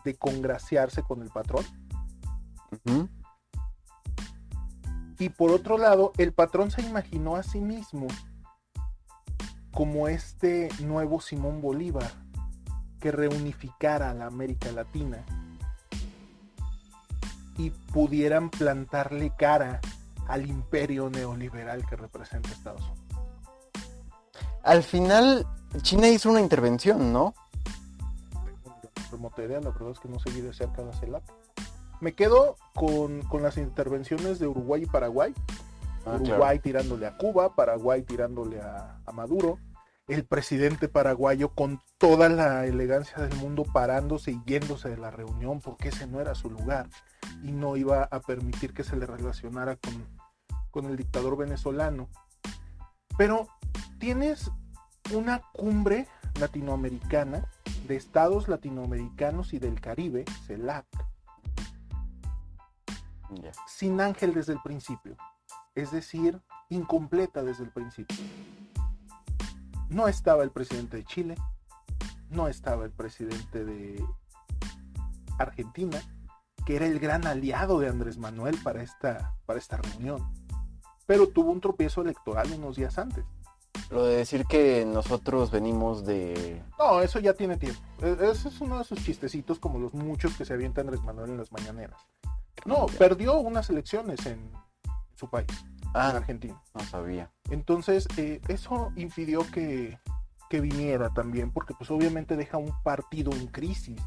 de congraciarse con el patrón. Y por otro lado, el patrón se imaginó a sí mismo como este nuevo Simón Bolívar que reunificara a la América Latina y pudieran plantarle cara al imperio neoliberal que representa Estados Unidos. Al final, China hizo una intervención, ¿no? Remota idea, la verdad es que no seguí de cerca la CELAC. Me quedo con, con las intervenciones de Uruguay y Paraguay. Ah, Uruguay tirándole a Cuba, Paraguay tirándole a, a Maduro. El presidente paraguayo con toda la elegancia del mundo parándose y yéndose de la reunión porque ese no era su lugar y no iba a permitir que se le relacionara con, con el dictador venezolano. Pero tienes una cumbre latinoamericana de estados latinoamericanos y del Caribe, CELAC, sin Ángel desde el principio. Es decir, incompleta desde el principio. No estaba el presidente de Chile, no estaba el presidente de Argentina, que era el gran aliado de Andrés Manuel para esta, para esta reunión. Pero tuvo un tropiezo electoral unos días antes. Lo de decir que nosotros venimos de... No, eso ya tiene tiempo. E- Ese es uno de sus chistecitos como los muchos que se avienta Andrés Manuel en las mañaneras. No, perdió unas elecciones en su país, en Ah, Argentina. no sabía. Entonces, eh, eso impidió que, que viniera también, porque pues obviamente deja un partido en crisis,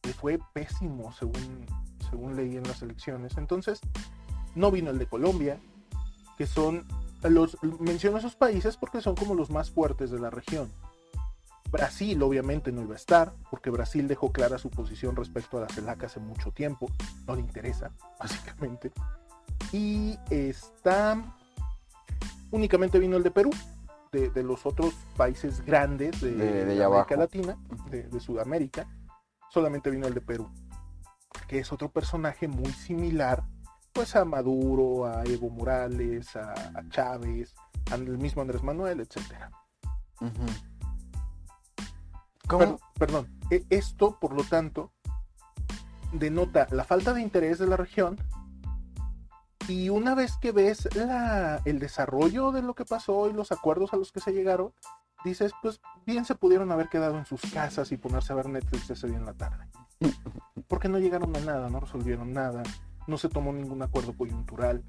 que fue pésimo según, según leí en las elecciones. Entonces, no vino el de Colombia, que son los, menciono esos países porque son como los más fuertes de la región. Brasil obviamente no iba a estar, porque Brasil dejó clara su posición respecto a la CELAC hace mucho tiempo, no le interesa, básicamente. Y está, únicamente vino el de Perú, de, de los otros países grandes de, América abajo. Latina, de, Sudamérica, solamente vino el de Perú, que es otro personaje muy similar pues a Maduro, a Evo Morales, a, a Chávez, al mismo Andrés Manuel, etcétera. ¿Cómo? perdón, e- esto, por lo tanto, denota la falta de interés de la región y una vez que ves la- el desarrollo de lo que pasó y los acuerdos a los que se llegaron, dices, pues bien se pudieron haber quedado en sus casas y ponerse a ver Netflix ese día en la tarde. Porque no llegaron a nada, no resolvieron nada, no se tomó ningún acuerdo coyuntural.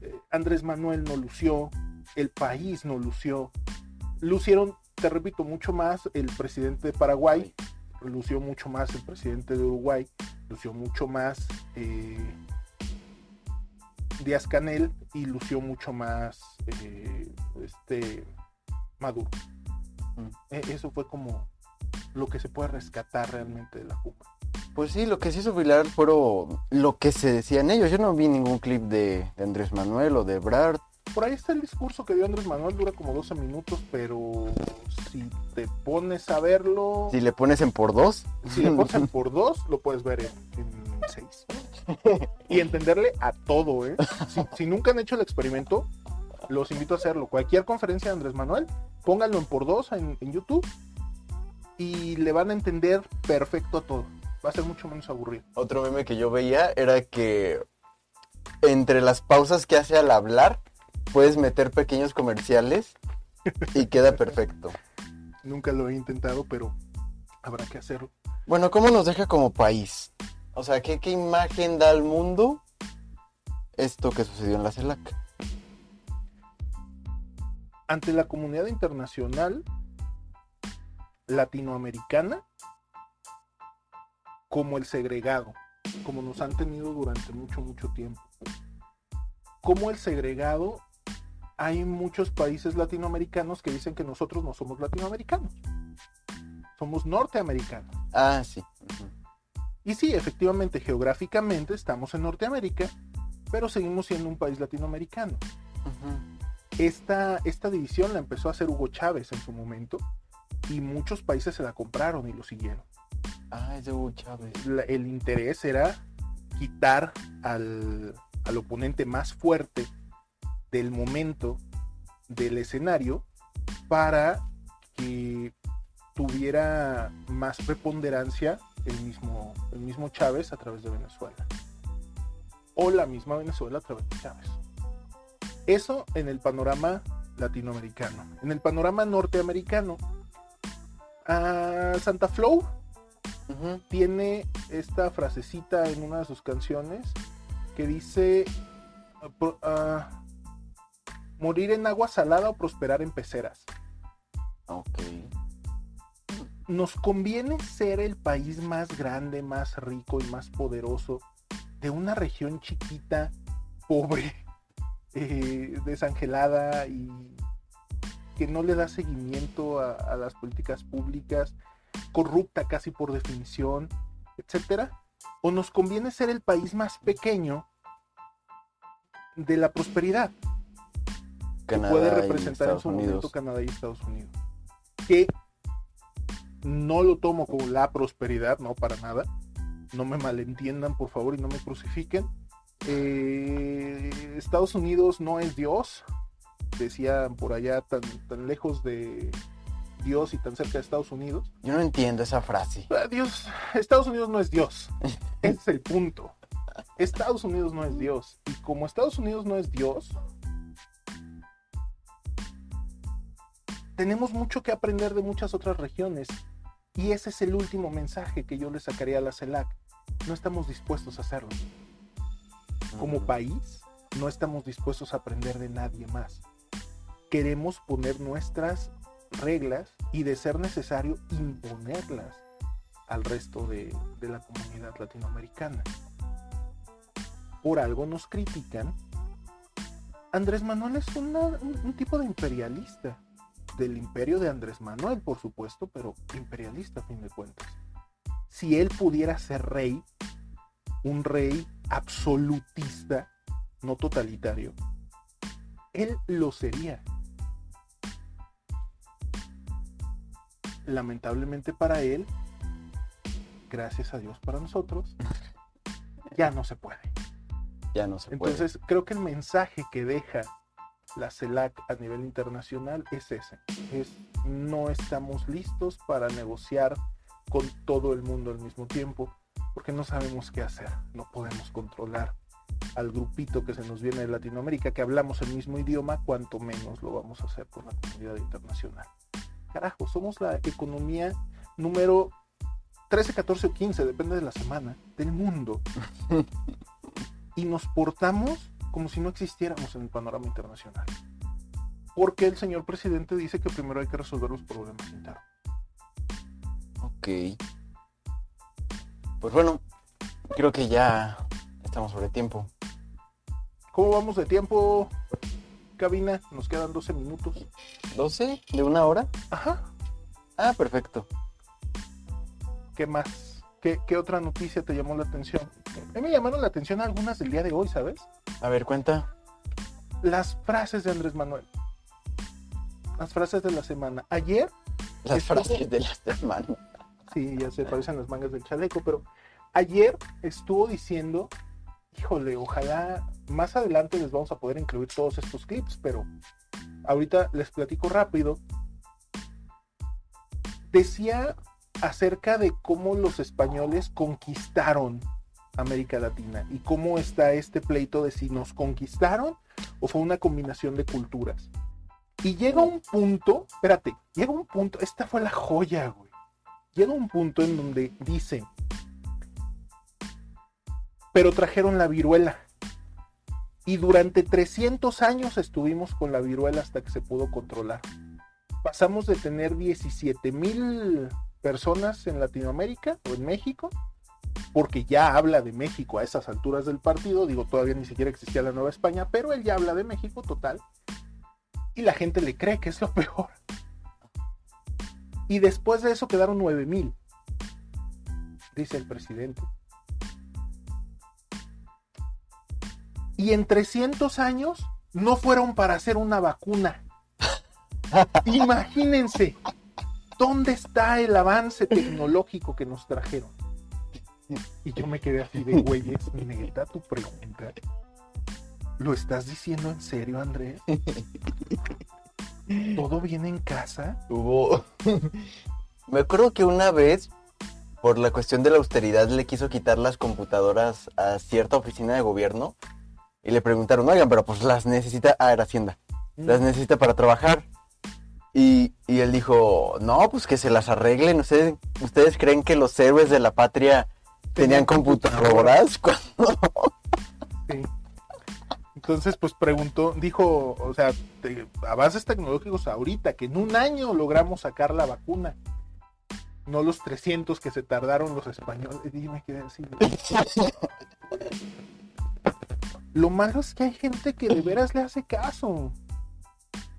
Eh, Andrés Manuel no lució, el país no lució. Lucieron, te repito, mucho más el presidente de Paraguay, lució mucho más el presidente de Uruguay, lució mucho más eh, Díaz Canel y lució mucho más eh, este Maduro. Mm. E- Eso fue como lo que se puede rescatar realmente de la cumbre. Pues sí, lo que se hizo viral fueron lo que se decían ellos. Yo no vi ningún clip de, de Andrés Manuel o de Brad. Por ahí está el discurso que dio Andrés Manuel, dura como 12 minutos, pero si te pones a verlo, Si le pones en por dos, si le pones en por dos, lo puedes ver en, en seis. Y entenderle a todo, ¿eh? Si, si nunca han hecho el experimento, los invito a hacerlo. Cualquier conferencia de Andrés Manuel, pónganlo en por dos en, en YouTube y le van a entender perfecto a todo. Va a ser mucho menos aburrido. otro meme que yo veía era que entre las pausas que hace al hablar, puedes meter pequeños comerciales y queda perfecto. Nunca lo he intentado, pero habrá que hacerlo. Bueno, ¿cómo nos deja como país? O sea, ¿qué, qué imagen da al mundo esto que sucedió en la CELAC? ante la comunidad internacional latinoamericana como el segregado, como nos han tenido durante mucho, mucho tiempo. Como el segregado, hay muchos países latinoamericanos que dicen que nosotros no somos latinoamericanos, somos norteamericanos. Ah, sí. Y sí, efectivamente, geográficamente estamos en Norteamérica, pero seguimos siendo un país latinoamericano. Esta, esta división la empezó a hacer Hugo Chávez en su momento y muchos países se la compraron y lo siguieron. Ah, es de Hugo Chávez. La- el interés era quitar al, al oponente más fuerte del momento del escenario para que tuviera más preponderancia el mismo, el mismo Chávez a través de Venezuela. O la misma Venezuela a través de Chávez. Eso en el panorama latinoamericano. En el panorama norteamericano, a Santa Flow tiene esta frasecita en una de sus canciones que dice ah, ah, morir en agua salada o prosperar en peceras. Ok. Nos conviene ser el país más grande, más rico y más poderoso de una región chiquita, pobre, eh, desangelada y que no le da seguimiento a, a las políticas públicas, corrupta casi por definición, etcétera, o nos conviene ser el país más pequeño de la prosperidad que puede representar en su momento Unidos. Canadá y Estados Unidos. Que no lo tomo como la prosperidad, no para nada. No me malentiendan, por favor, y no me crucifiquen. Eh, Estados Unidos no es Dios, decían por allá tan, tan lejos de Dios y tan cerca de Estados Unidos. Yo no entiendo esa frase. Ah, Dios, Estados Unidos no es Dios. Ese es el punto. Estados Unidos no es Dios. Y como Estados Unidos no es Dios, tenemos mucho que aprender de muchas otras regiones. Y ese es el último mensaje que yo le sacaría a la CELAC. No estamos dispuestos a hacerlo. Como Mm. país, no estamos dispuestos a aprender de nadie más. Queremos poner nuestras reglas y, de ser necesario, imponerlas al resto de, de la comunidad latinoamericana. Por algo nos critican. Andrés Manuel es una- un, un tipo de imperialista. Del imperio de Andrés Manuel, por supuesto, pero imperialista a fin de cuentas. Si él pudiera ser rey, un rey absolutista, no totalitario, él lo sería. Lamentablemente para él, gracias a Dios para nosotros, ya no se puede. Ya no se puede. Entonces, creo que el mensaje que deja la CELAC a nivel internacional es ese. Es no estamos listos para negociar con todo el mundo al mismo tiempo porque no sabemos qué hacer. No podemos controlar al grupito que se nos viene de Latinoamérica, que hablamos el mismo idioma, cuanto menos lo vamos a hacer con la comunidad internacional. Carajo, somos la economía número 13, 14 o 15, depende de la semana, del mundo. y nos portamos como si no existiéramos en el panorama internacional. Porque el señor presidente dice que primero hay que resolver los problemas internos. Ok. Pues bueno, creo que ya estamos sobre tiempo. ¿Cómo vamos de tiempo, cabina? Nos quedan 12 minutos. ¿12? ¿De una hora? Ajá. Ah, perfecto. ¿Qué más? ¿Qué, qué otra noticia te llamó la atención? A mí me llamaron la atención algunas del día de hoy, ¿sabes? A ver, cuenta. Las frases de Andrés Manuel. Las frases de la semana. Ayer Las frases de la semana. Sí, ya se parecen las mangas del chaleco, pero ayer estuvo diciendo, híjole, ojalá más adelante les vamos a poder incluir todos estos clips, pero ahorita les platico rápido. Decía acerca de cómo los españoles conquistaron América Latina y cómo está este pleito de si nos conquistaron o fue una combinación de culturas. Y llega un punto, espérate, llega un punto, esta fue la joya, güey llega un punto en donde dice, pero trajeron la viruela. Y durante 300 años estuvimos con la viruela hasta que se pudo controlar. Pasamos de tener 17 mil personas en Latinoamérica o en México, porque ya habla de México a esas alturas del partido, digo, todavía ni siquiera existía la Nueva España, pero él ya habla de México total. Y la gente le cree que es lo peor. Y después de eso quedaron 9 mil, dice el presidente. Y en 300 años no fueron para hacer una vacuna. Imagínense, ¿dónde está el avance tecnológico que nos trajeron? Y yo me quedé así de, güey, es neta tu pregunta. ¿Lo estás diciendo en serio, Andrés? ¿Todo bien en casa? Hubo. Me acuerdo que una vez, por la cuestión de la austeridad, le quiso quitar las computadoras a cierta oficina de gobierno y le preguntaron, oigan, pero pues las necesita. Ah, era Hacienda. las necesita para trabajar. Y, y él dijo, no, pues que se las arreglen. ¿Ustedes, ¿Ustedes creen que los héroes de la patria tenían computadoras? Cuando- Sí. Entonces, pues preguntó, dijo, o sea, te- avances tecnológicos ahorita, que en un año logramos sacar la vacuna. No los 300 que se tardaron los españoles. Y me quedé así. de- Lo malo es que hay gente que de veras le hace caso.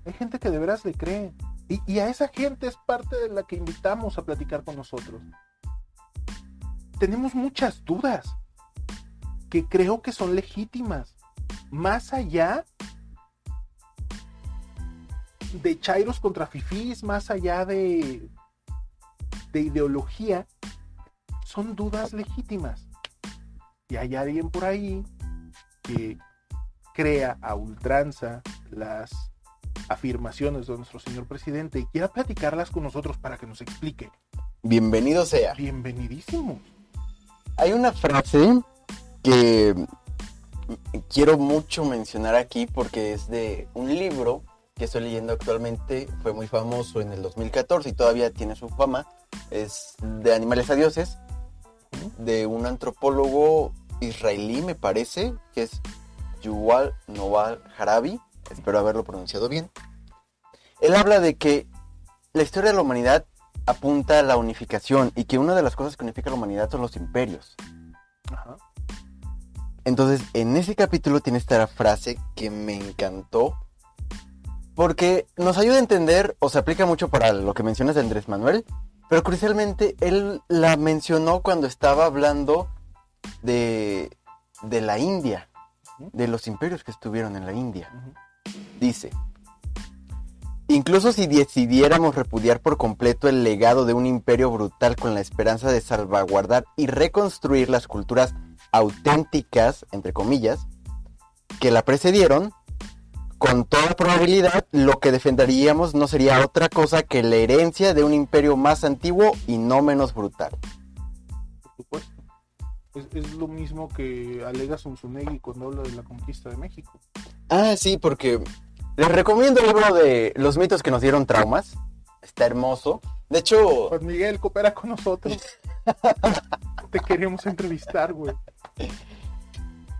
Hay gente que de veras le cree. Y, a esa gente es parte de la que invitamos a platicar con nosotros. Tenemos muchas dudas que creo que son legítimas. Más allá de Chairos contra Fifís, más allá de, de ideología, son dudas legítimas. Y hay alguien por ahí que crea a ultranza las afirmaciones de nuestro señor presidente y quiera platicarlas con nosotros para que nos explique. Bienvenido sea. Bienvenidísimos. Hay una frase que quiero mucho mencionar aquí porque es de un libro que estoy leyendo actualmente. Fue muy famoso en el 2014 y todavía tiene su fama. Es de Animales a Dioses, de un antropólogo israelí, me parece, que es Yuval Noval Harabi. Espero haberlo pronunciado bien. Él habla de que la historia de la humanidad apunta a la unificación y que una de las cosas que unifica a la humanidad son los imperios. Ajá. Entonces, en ese capítulo tiene esta frase que me encantó. Porque nos ayuda a entender, o se aplica mucho para lo que mencionas de Andrés Manuel, pero crucialmente él la mencionó cuando estaba hablando de, de la India, de los imperios que estuvieron en la India. Dice, incluso si decidiéramos repudiar por completo el legado de un imperio brutal con la esperanza de salvaguardar y reconstruir las culturas auténticas, entre comillas, que la precedieron, con toda probabilidad lo que defenderíamos no sería otra cosa que la herencia de un imperio más antiguo y no menos brutal. por supuesto. Es, es lo mismo que alega Zunzunegui cuando habla de la conquista de México. Ah, sí, porque les recomiendo el libro de Los mitos que nos dieron traumas. Está hermoso. De hecho, Juan Miguel, coopera con nosotros. Te queríamos entrevistar, güey.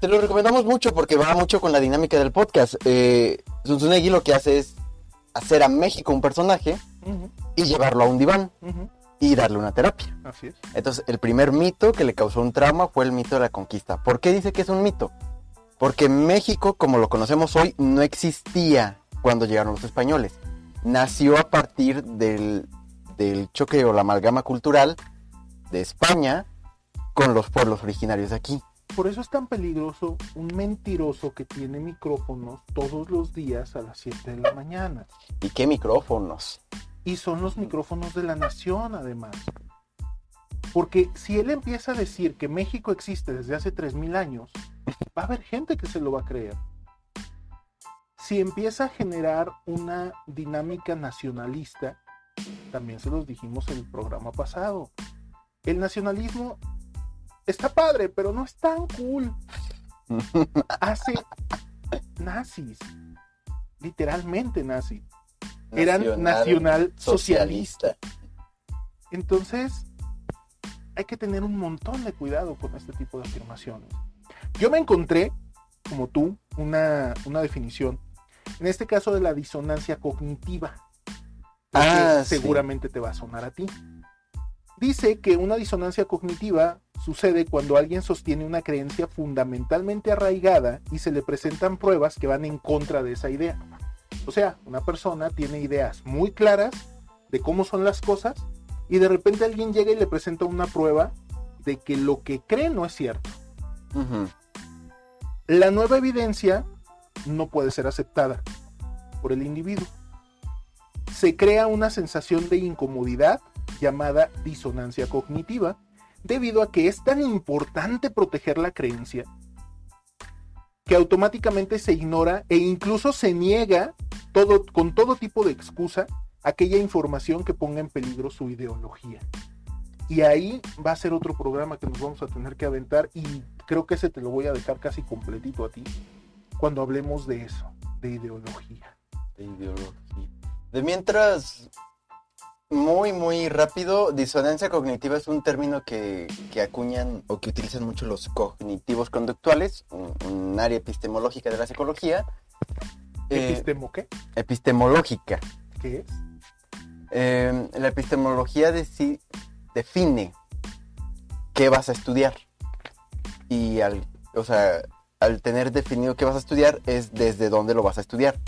te lo recomendamos mucho porque va mucho con la dinámica del podcast. Eh, Zunzunegui lo que hace es hacer a México un personaje y llevarlo a un diván y darle una terapia. Así es. Entonces, el primer mito que le causó un trauma fue el mito de la conquista. ¿Por qué dice que es un mito? Porque México, como lo conocemos hoy, no existía cuando llegaron los españoles. Nació a partir del, del choque o la amalgama cultural de España con los pueblos originarios de aquí. Por eso es tan peligroso un mentiroso que tiene micrófonos todos los días a las 7 de la mañana. ¿Y qué micrófonos? Y son los micrófonos de la nación, además. Porque si él empieza a decir que México existe desde hace 3.000 años, va a haber gente que se lo va a creer. Si empieza a generar una dinámica nacionalista, también se los dijimos en el programa pasado, el nacionalismo está padre, pero no es tan cool. Hace nazis, literalmente nazis. Eran nacional socialista. Entonces, hay que tener un montón de cuidado con este tipo de afirmaciones. Yo me encontré, como tú, una, una definición, en este caso de la disonancia cognitiva, que Ah, sí. seguramente te va a sonar a ti. Dice que una disonancia cognitiva sucede cuando alguien sostiene una creencia fundamentalmente arraigada y se le presentan pruebas que van en contra de esa idea. O sea, una persona tiene ideas muy claras de cómo son las cosas y de repente alguien llega y le presenta una prueba de que lo que cree no es cierto. La nueva evidencia no puede ser aceptada por el individuo. Se crea una sensación de incomodidad llamada disonancia cognitiva debido a que es tan importante proteger la creencia que automáticamente se ignora e incluso se niega todo, con todo tipo de excusa aquella información que ponga en peligro su ideología. Y ahí va a ser otro programa que nos vamos a tener que aventar y creo que ese te lo voy a dejar casi completito a ti cuando hablemos de eso, de ideología. De ideología. De mientras, muy, muy rápido, disonancia cognitiva es un término que, que acuñan o que utilizan mucho los cognitivos conductuales, un, un área epistemológica de la psicología. Eh, ¿Epistemo qué? epistemológica. ¿Qué es? Eh, la epistemología deci- define qué vas a estudiar. Y al, o sea, al tener definido qué vas a estudiar es desde dónde lo vas a estudiar.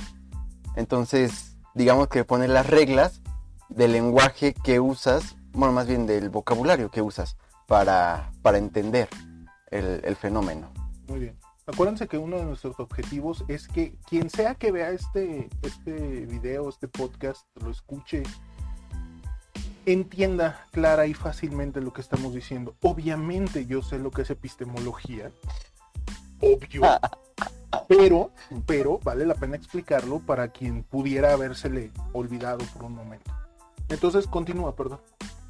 Entonces, digamos que pone las reglas del lenguaje que usas, bueno, más bien del vocabulario que usas para, para entender el, el fenómeno. Muy bien. Acuérdense que uno de nuestros objetivos es que quien sea que vea este, este video, este podcast, lo escuche, entienda clara y fácilmente lo que estamos diciendo. Obviamente yo sé lo que es epistemología. Obvio. Pero, pero vale la pena explicarlo para quien pudiera habérsele olvidado por un momento. Entonces continúa, perdón.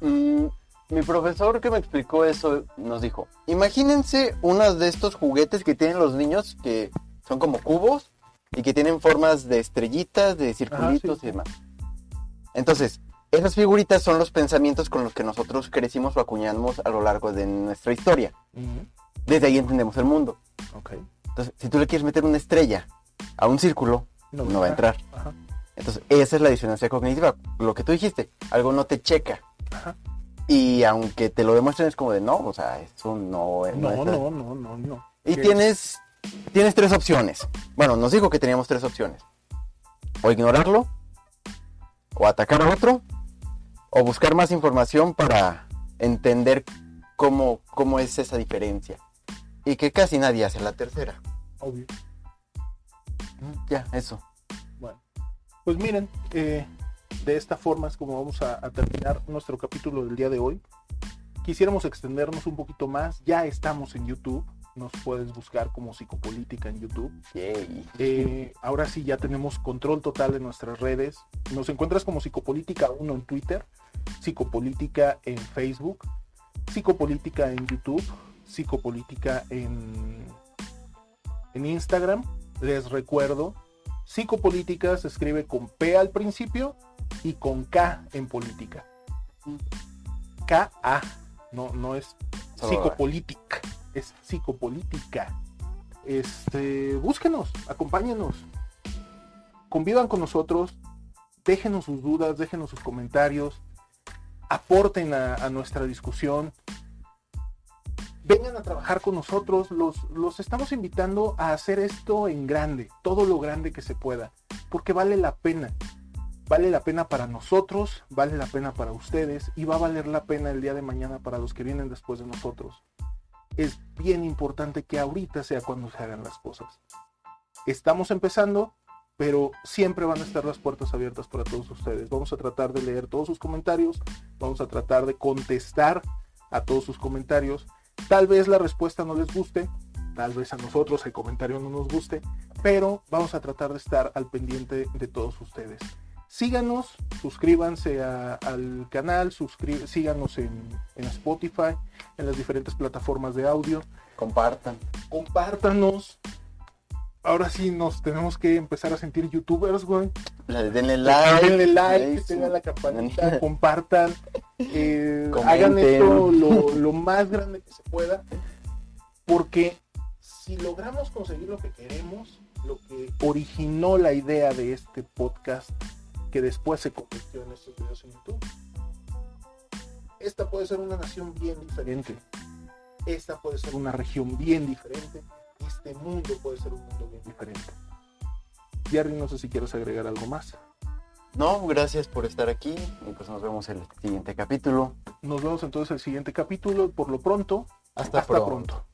Mm, mi profesor que me explicó eso nos dijo, imagínense uno de estos juguetes que tienen los niños que son como cubos y que tienen formas de estrellitas, de circulitos sí. y demás. Entonces, esas figuritas son los pensamientos con los que nosotros crecimos o acuñamos a lo largo de nuestra historia. Desde ahí entendemos el mundo. Entonces, si tú le quieres meter una estrella a un círculo, no va a entrar. Ajá. Entonces, esa es la disonancia cognitiva. Lo que tú dijiste, algo no te checa. Ajá. Y aunque te lo demuestren es como de no, o sea, eso no es. No, es- no, no, no, no. Y ¿Qué tienes, tienes tres opciones. Bueno, nos dijo que teníamos tres opciones. O ignorarlo, o atacar a otro, o buscar más información para entender cómo, cómo es esa diferencia. Y que casi nadie hace la tercera. Obvio. Mm, Ya, eso. Bueno, pues miren, eh, de esta forma es como vamos a, a terminar nuestro capítulo del día de hoy. Quisiéramos extendernos un poquito más. Ya estamos en YouTube. Nos puedes buscar como Psicopolítica en YouTube. Eh, ahora sí ya tenemos control total de nuestras redes. Nos encuentras como Psicopolítica 1 en Twitter, Psicopolítica en Facebook, Psicopolítica en YouTube, Psicopolítica en, en Instagram. Les recuerdo, Psicopolítica se escribe con P al principio y con K en política. K-A, no, no es psicopolítica, es psicopolítica. Este, búsquenos, acompáñenos, convivan con nosotros, déjenos sus dudas, déjenos sus comentarios, aporten a, a nuestra discusión, vengan a trabajar con nosotros, los, los estamos invitando a hacer esto en grande, todo lo grande que se pueda, porque vale la pena. Vale la pena para nosotros, vale la pena para ustedes y va a valer la pena el día de mañana para los que vienen después de nosotros. Es bien importante que ahorita sea cuando se hagan las cosas. Estamos empezando, pero siempre van a estar las puertas abiertas para todos ustedes. Vamos a tratar de leer todos sus comentarios, vamos a tratar de contestar a todos sus comentarios. Tal vez la respuesta no les guste, tal vez a nosotros el comentario no nos guste, pero vamos a tratar de estar al pendiente de todos ustedes. Síganos, suscríbanse a- al canal, suscri- síganos en, en Spotify, en las diferentes plataformas de audio. Compartan. Compártanos. Ahora sí nos tenemos que empezar a sentir youtubers, güey. Denle like. Denle like, a la campanita, compartan. eh, hagan esto lo, lo más grande que se pueda. Porque si logramos conseguir lo que queremos, lo que originó la idea de este podcast, que después se convirtió en estos videos en YouTube, esta puede ser una nación bien diferente. Esta puede ser una región bien diferente. Este mundo puede ser un mundo bien diferente. Jerry, no sé si quieres agregar algo más. No, gracias por estar aquí y pues nos vemos en el siguiente capítulo. Nos vemos entonces en el siguiente capítulo. Por lo pronto, Hasta, hasta, pronto. pronto.